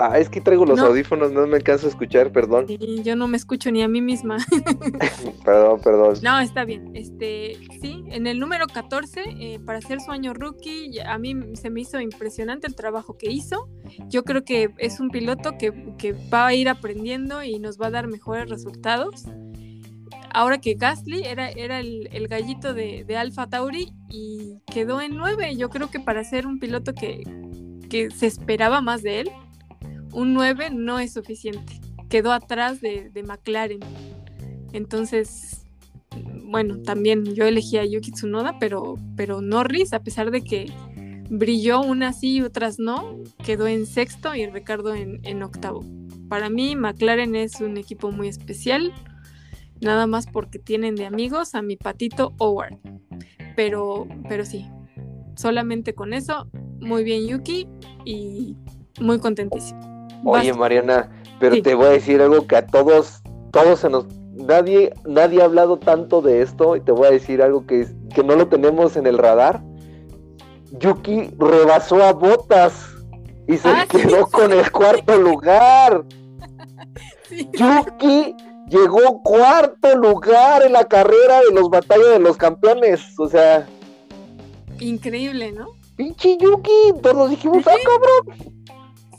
Ah, es que traigo los No. audífonos, no me alcanzo a escuchar, perdón. Sí, yo no me escucho ni a mí misma. Perdón, perdón. No, está bien. Este, sí, en el número 14, eh, para hacer su año rookie, a mí se me hizo impresionante el trabajo que hizo. Yo creo que es un piloto que, que va a ir aprendiendo y nos va a dar mejores resultados. Ahora que Gasly era, era el, el gallito de, de Alfa Tauri y quedó en 9. Yo creo que para ser un piloto que, que se esperaba más de él, un 9 no es suficiente. Quedó atrás de, McLaren. Entonces, bueno, también yo elegí a Yuki Tsunoda, pero, pero Norris, a pesar de que brilló unas sí y otras no, quedó en sexto y Ricardo en, en octavo. Para mí, McLaren es un equipo muy especial, nada más porque tienen de amigos a mi patito Howard. Pero, pero sí, solamente con eso, muy bien Yuki y muy contentísimo. Oye, Mariana, pero Sí. te voy a decir algo que a todos, todos se nos, nadie, nadie ha hablado tanto de esto y te voy a decir algo que, que no lo tenemos en el radar. Yuki rebasó a Botas y se Ah, quedó sí. con el cuarto lugar. Sí. Yuki llegó cuarto lugar en la carrera de los batallas de los campeones. O sea, Increíble, ¿no? pinche Yuki, todos dijimos, ah, cabrón.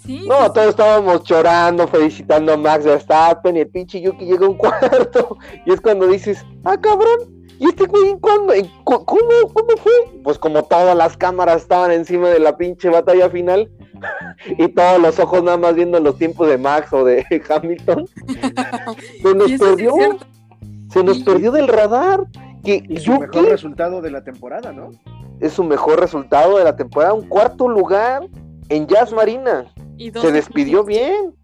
Sí, No, sí, todos estábamos llorando, felicitando a Max Verstappen y el pinche Yuki llega a un cuarto. Y es cuando dices, ah, cabrón, ¿y este güey cuándo? ¿En cu- ¿Cómo? ¿Cómo fue? Pues como todas las cámaras estaban encima de la pinche batalla final y todos los ojos nada más viendo los tiempos de Max o de Hamilton, se nos perdió, se nos Y- perdió del radar que Y su Yuki mejor resultado de la temporada, ¿no? es su mejor resultado de la temporada, un cuarto lugar en Jazz Marina. Y dos Se despidió bien.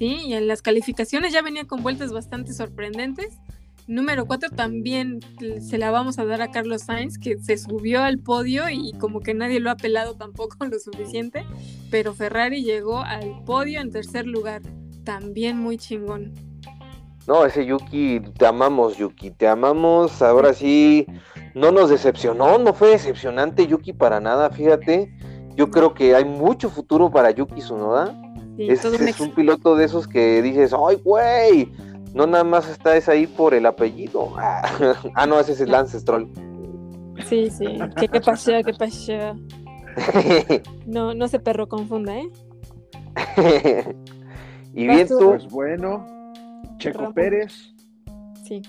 Sí, y en las calificaciones ya venía con vueltas bastante sorprendentes. Número 4 también se la vamos a dar a Carlos Sainz, que se subió al podio y como que nadie lo ha pelado tampoco lo suficiente, pero Ferrari llegó al podio en tercer lugar, también muy chingón. No, ese Yuki, te amamos, Yuki, te amamos. Ahora sí, no nos decepcionó, no fue decepcionante Yuki para nada, fíjate. Yo creo que hay mucho futuro para Yuki Tsunoda. Sí, Es, un es un piloto de esos que dices, ¡ay, güey! No nada más estás ahí por el apellido. Ah, no, ese es Lance Stroll. Sí, sí. ¿Qué, qué pasó? ¿Qué pasó? No, no se perro confunda, ¿eh? y bien tú. Pues bueno, Checo. Pérez Sí.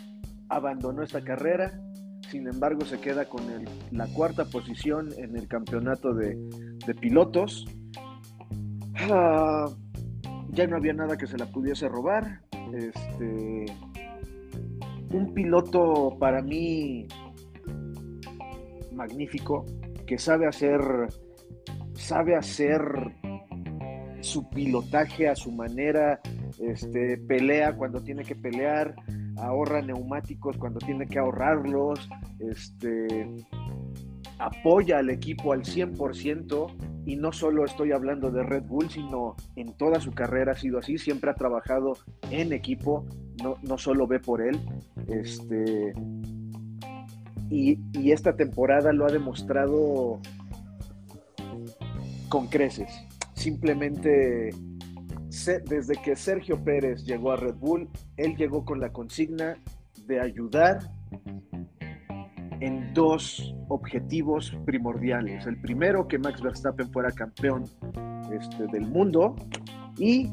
abandonó esta carrera, sin embargo se queda con la cuarta posición en el campeonato de, de pilotos. Ah, ya no había nada que se la pudiese robar. Este, un piloto para mí magnífico que sabe hacer sabe hacer su pilotaje a su manera, este, pelea cuando tiene que pelear, ahorra neumáticos cuando tiene que ahorrarlos, este, apoya al equipo al 100% y no solo estoy hablando de Red Bull, sino en toda su carrera ha sido así, siempre ha trabajado en equipo, no, no solo ve por él. Este, y, y esta temporada lo ha demostrado con creces. Simplemente desde que Sergio Pérez llegó a Red Bull, él llegó con la consigna de ayudar en dos objetivos primordiales. El primero, que Max Verstappen fuera campeón este, del mundo y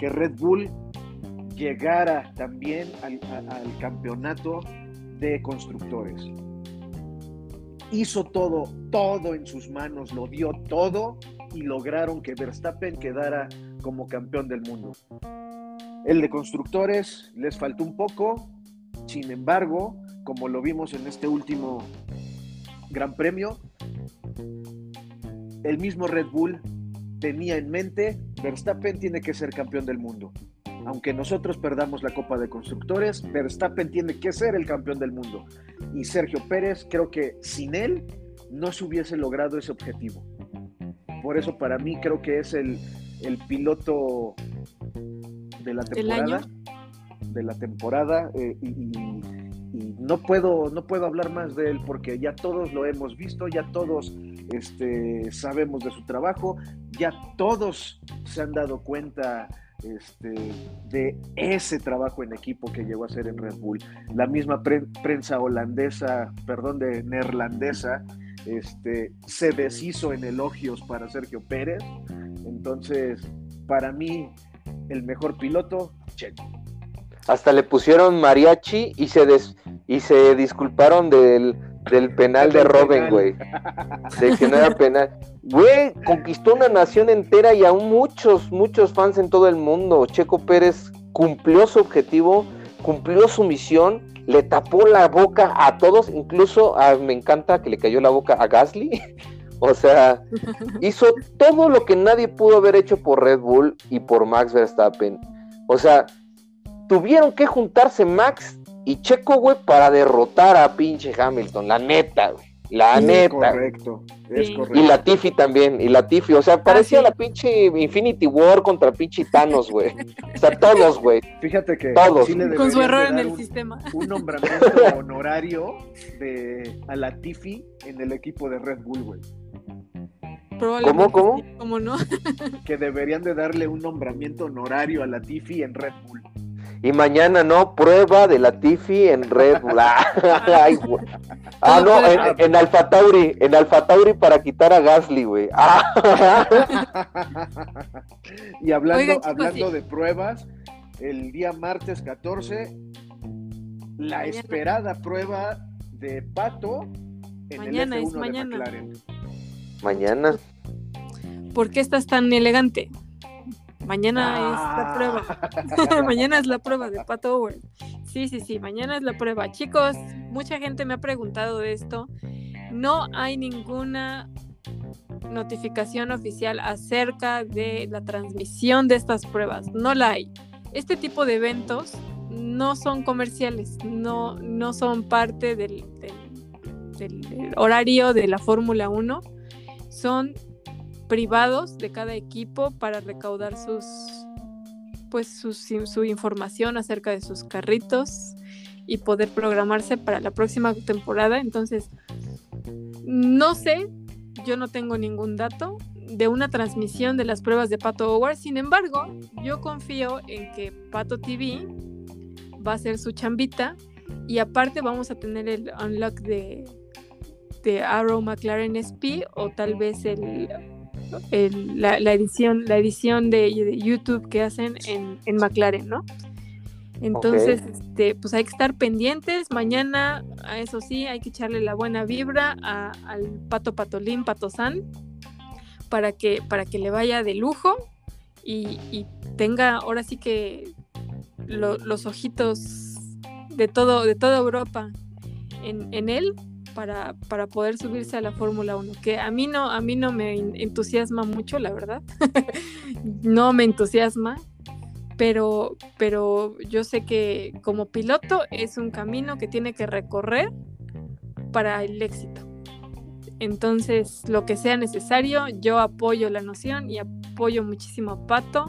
que Red Bull llegara también al, campeonato de constructores. Hizo todo, todo en sus manos, lo dio todo y lograron que Verstappen quedara como campeón del mundo. El de constructores les faltó un poco, sin embargo, como lo vimos en este último Gran Premio, el mismo Red Bull tenía en mente, Verstappen tiene que ser campeón del mundo. Aunque nosotros perdamos la Copa de Constructores, Verstappen tiene que ser el campeón del mundo. Y Sergio Pérez, creo que sin él no se hubiese logrado ese objetivo. Por eso para mí creo que es el, el piloto de la temporada. De la temporada. Eh, y, no puedo, no puedo hablar más de él porque ya todos lo hemos visto, ya todos este, sabemos de su trabajo, ya todos se han dado cuenta este, de ese trabajo en equipo que llegó a ser en Red Bull. La misma prensa holandesa, perdón, de neerlandesa, este, se deshizo en elogios para Sergio Pérez. Entonces, para mí, el mejor piloto, Checo. Hasta le pusieron mariachi y se, y se disculparon del, penal de Robin, güey. De que no era penal. Güey, conquistó una nación entera y aún muchos, muchos fans en todo el mundo. Checo Pérez cumplió su objetivo, cumplió su misión, le tapó la boca a todos, incluso me encanta que le cayó la boca a Gasly. O sea, hizo todo lo que nadie pudo haber hecho por Red Bull y por Max Verstappen. O sea, tuvieron que juntarse Max y Checo, güey, para derrotar a pinche Hamilton, la neta, güey. La neta. Correcto, es correcto. Y la Tiffy también, y la Tiffy, o sea, ah, parecía la pinche Infinity War contra pinche Thanos, güey. O sea, todos, güey. Fíjate que todos. Con su error en el sistema. Un nombramiento honorario de a la Tiffy en el equipo de Red Bull, güey. ¿Cómo, cómo? ¿Cómo no? que deberían de darle un nombramiento honorario a la Tiffy en Red Bull. Y mañana no, prueba de la Tiffy en Red Bull. ah, no, en, en Alfa Tauri, en Alfa Tauri para quitar a Gasly, güey. y hablando, hablando de pruebas, el día martes 14, la esperada prueba de Pato en mañana, el F1 mañana. de McLaren. Mañana. ¿Por qué estás tan elegante? Mañana es la prueba. mañana es la prueba de Pat Owen. Sí, sí, sí, mañana es la prueba. Chicos, mucha gente me ha preguntado de esto. No hay ninguna notificación oficial acerca de la transmisión de estas pruebas. No la hay. Este tipo de eventos no son comerciales, no, no son parte del, del horario de la Fórmula 1. Son privados de cada equipo para recaudar sus pues su, información acerca de sus carritos y poder programarse para la próxima temporada. Entonces, no sé, yo no tengo ningún dato de una transmisión de las pruebas de Pato Howard. Sin embargo, yo confío en que Pato TV va a ser su chambita y aparte vamos a tener el unlock de, de Arrow McLaren SP o tal vez el la, edición, la edición de, YouTube que hacen en, en McLaren, ¿no? Entonces, este, pues hay que estar pendientes. Mañana, a eso sí, hay que echarle la buena vibra al Pato Patolín, Patozán, para que, para que le vaya de lujo y, tenga ahora sí que los ojitos de todo, de toda Europa en, en él para, para poder subirse a la Fórmula 1, que a mí no, a mí no me entusiasma mucho, la verdad. no me entusiasma, pero, pero yo sé que como piloto es un camino que tiene que recorrer para el éxito. Entonces, lo que sea necesario, yo apoyo la noción y apoyo muchísimo a Pato,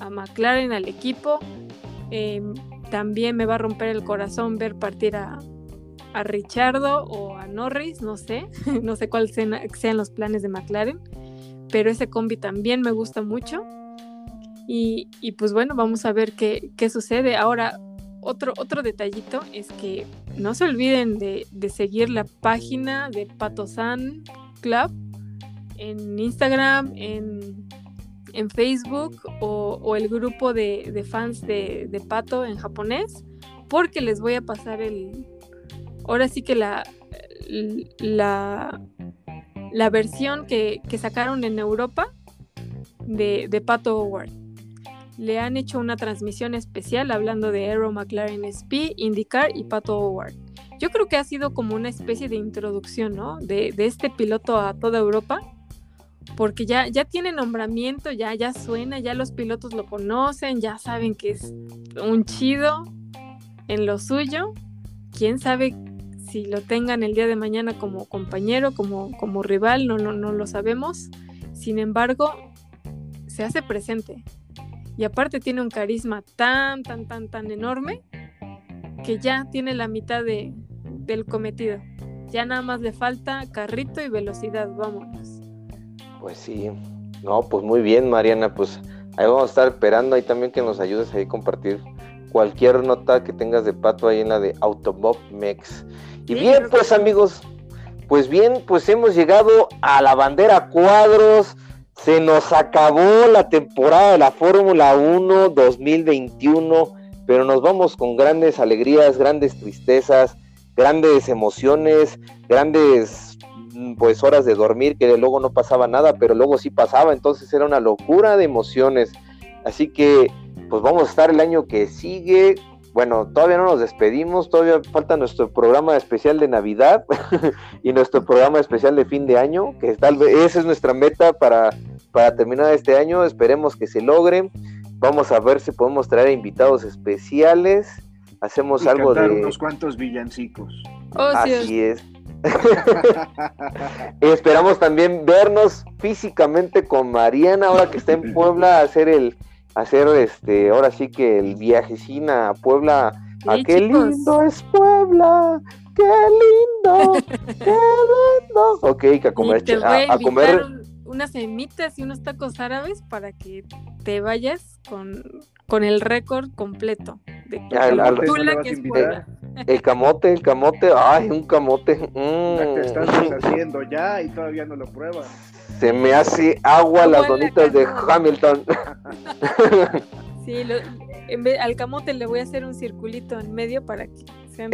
a McLaren, al equipo. Em, también me va a romper el corazón ver partir a, a Richardo o a Norris, no sé, no sé cuáles sean, los planes de McLaren, pero ese combi también me gusta mucho. Y, pues bueno, vamos a ver qué, sucede. Ahora, otro, otro detallito es que no se olviden de, seguir la página de Patosan Club en Instagram, en, Facebook o, el grupo de, fans de, de, Pato en japonés, porque les voy a pasar el, ahora sí que la, la, la versión que, sacaron en Europa de, de Pato Howard. Le han hecho una transmisión especial hablando de Aero McLaren SP, IndyCar y Pato Howard. Yo creo que ha sido como una especie de introducción, ¿no? De, de este piloto a toda Europa, porque ya, ya tiene nombramiento, ya, ya suena, ya los pilotos lo conocen, ya saben que es un chido en lo suyo. Quién sabe si lo tengan el día de mañana como compañero, como, como rival, no, no, no lo sabemos. Sin embargo, se hace presente. Y aparte tiene un carisma tan, tan, tan, tan enorme que ya tiene la mitad de, del cometido. Ya nada más le falta carrito y velocidad, vámonos. Pues sí, no, pues muy bien, Mariana, pues ahí vamos a estar esperando ahí también que nos ayudes ahí a compartir cualquier nota que tengas de pato ahí en la de Automob Mex. Y bien, pues amigos, pues bien, pues hemos llegado a la bandera cuadros. Se nos acabó la temporada de la Fórmula 1 2021, pero nos vamos con grandes alegrías, grandes tristezas, grandes emociones, grandes mm, pues horas de dormir que luego no pasaba nada, pero luego sí pasaba, entonces era una locura de emociones. Así que pues vamos a estar el año que sigue. Bueno, todavía no nos despedimos, todavía falta nuestro programa especial de Navidad y nuestro programa especial de fin de año, que tal vez esa es nuestra meta para, para terminar este año, esperemos que se logre. Vamos a ver si podemos traer invitados especiales hacemos algo de unos cuantos villancicos. Oh, Así es. Esperamos también vernos físicamente con Mariana ahora que está en Puebla a hacer el hacer este ahora sí que el viajecín a Puebla. a ah, qué lindo es Puebla. Qué lindo. qué lindo. Ok, que a comer a, comer unas semitas y unos tacos árabes para que te vayas con, con el récord completo de El camote, el camote, ay, un camote. Mm. te estás haciendo ya y todavía no lo pruebas. Se me hace agua las donitas de Hamilton. sí, en vez, al camote le voy a hacer un circulito en medio para que sean...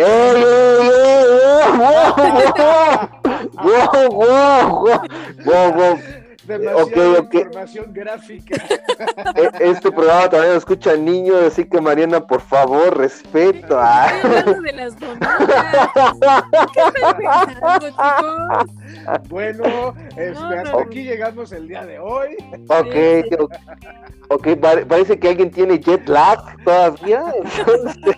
¡Wow, wow, Demasiada información gráfica. E, este programa también lo escucha niños, así que Mariana, por favor, respeto. de las Bueno, este, hasta aquí llegamos el día de hoy. Ok, ok, parece que alguien tiene jet lag todavía. Entonces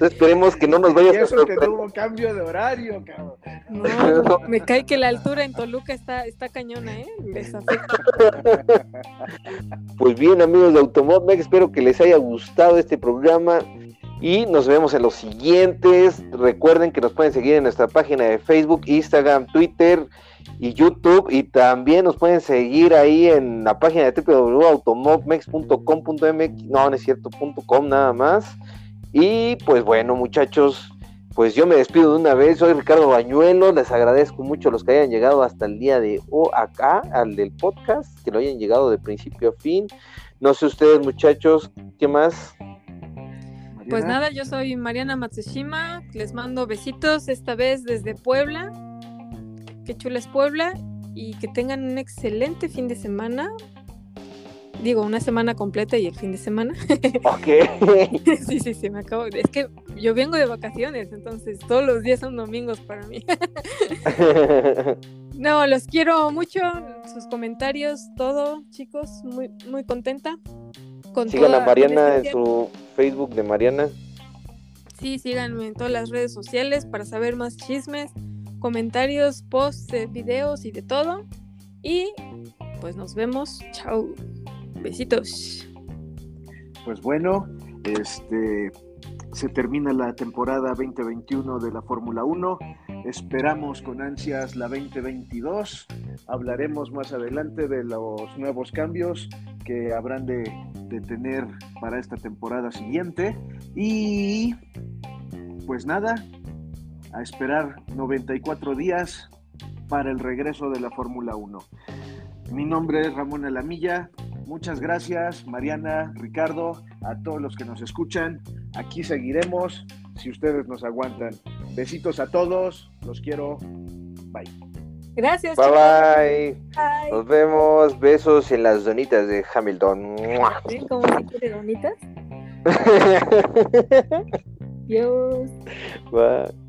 esperemos que no nos vaya a eso que tuvo cambio de horario, cabrón. No, me cae que la altura en Toluca está, está cañona, ¿eh? Les Pues bien, amigos de Automod espero que les haya gustado este programa y nos vemos en los siguientes. Recuerden que nos pueden seguir en nuestra página de Facebook, Instagram, Twitter y YouTube y también nos pueden seguir ahí en la página de www.automobmex.com.mx no, no es cierto, .com nada más y pues bueno, muchachos, pues yo me despido de una vez. Soy Ricardo Bañuelo. Les agradezco mucho los que hayan llegado hasta el día de hoy acá, al del podcast, que lo hayan llegado de principio a fin. No sé ustedes, muchachos, ¿qué más? Pues nada, yo soy Mariana Matsushima. Les mando besitos esta vez desde Puebla. Qué chula es Puebla. Y que tengan un excelente fin de semana digo, una semana completa y el fin de semana. Ok. sí, sí, sí, me acabo. Es que yo vengo de vacaciones, entonces todos los días son domingos para mí. no, los quiero mucho, sus comentarios, todo, chicos, muy, muy contenta. Con Sigan a Mariana en su Facebook de Mariana. Sí, síganme en todas las redes sociales para saber más chismes, comentarios, posts, videos y de todo. Y pues nos vemos. Chao. Besitos. Pues bueno, este se termina la temporada 2021 de la Fórmula 1. Esperamos con ansias la 2022. Hablaremos más adelante de los nuevos cambios que habrán de, de tener para esta temporada siguiente. Y pues nada, a esperar 94 días para el regreso de la Fórmula 1. Mi nombre es Ramón Alamilla. Muchas gracias, Mariana, Ricardo, a todos los que nos escuchan. Aquí seguiremos si ustedes nos aguantan. Besitos a todos, los quiero. Bye. Gracias. Bye bye. Nos vemos. Besos en las donitas de Hamilton. ¿Ven cómo se quiere donitas? Dios. Bye.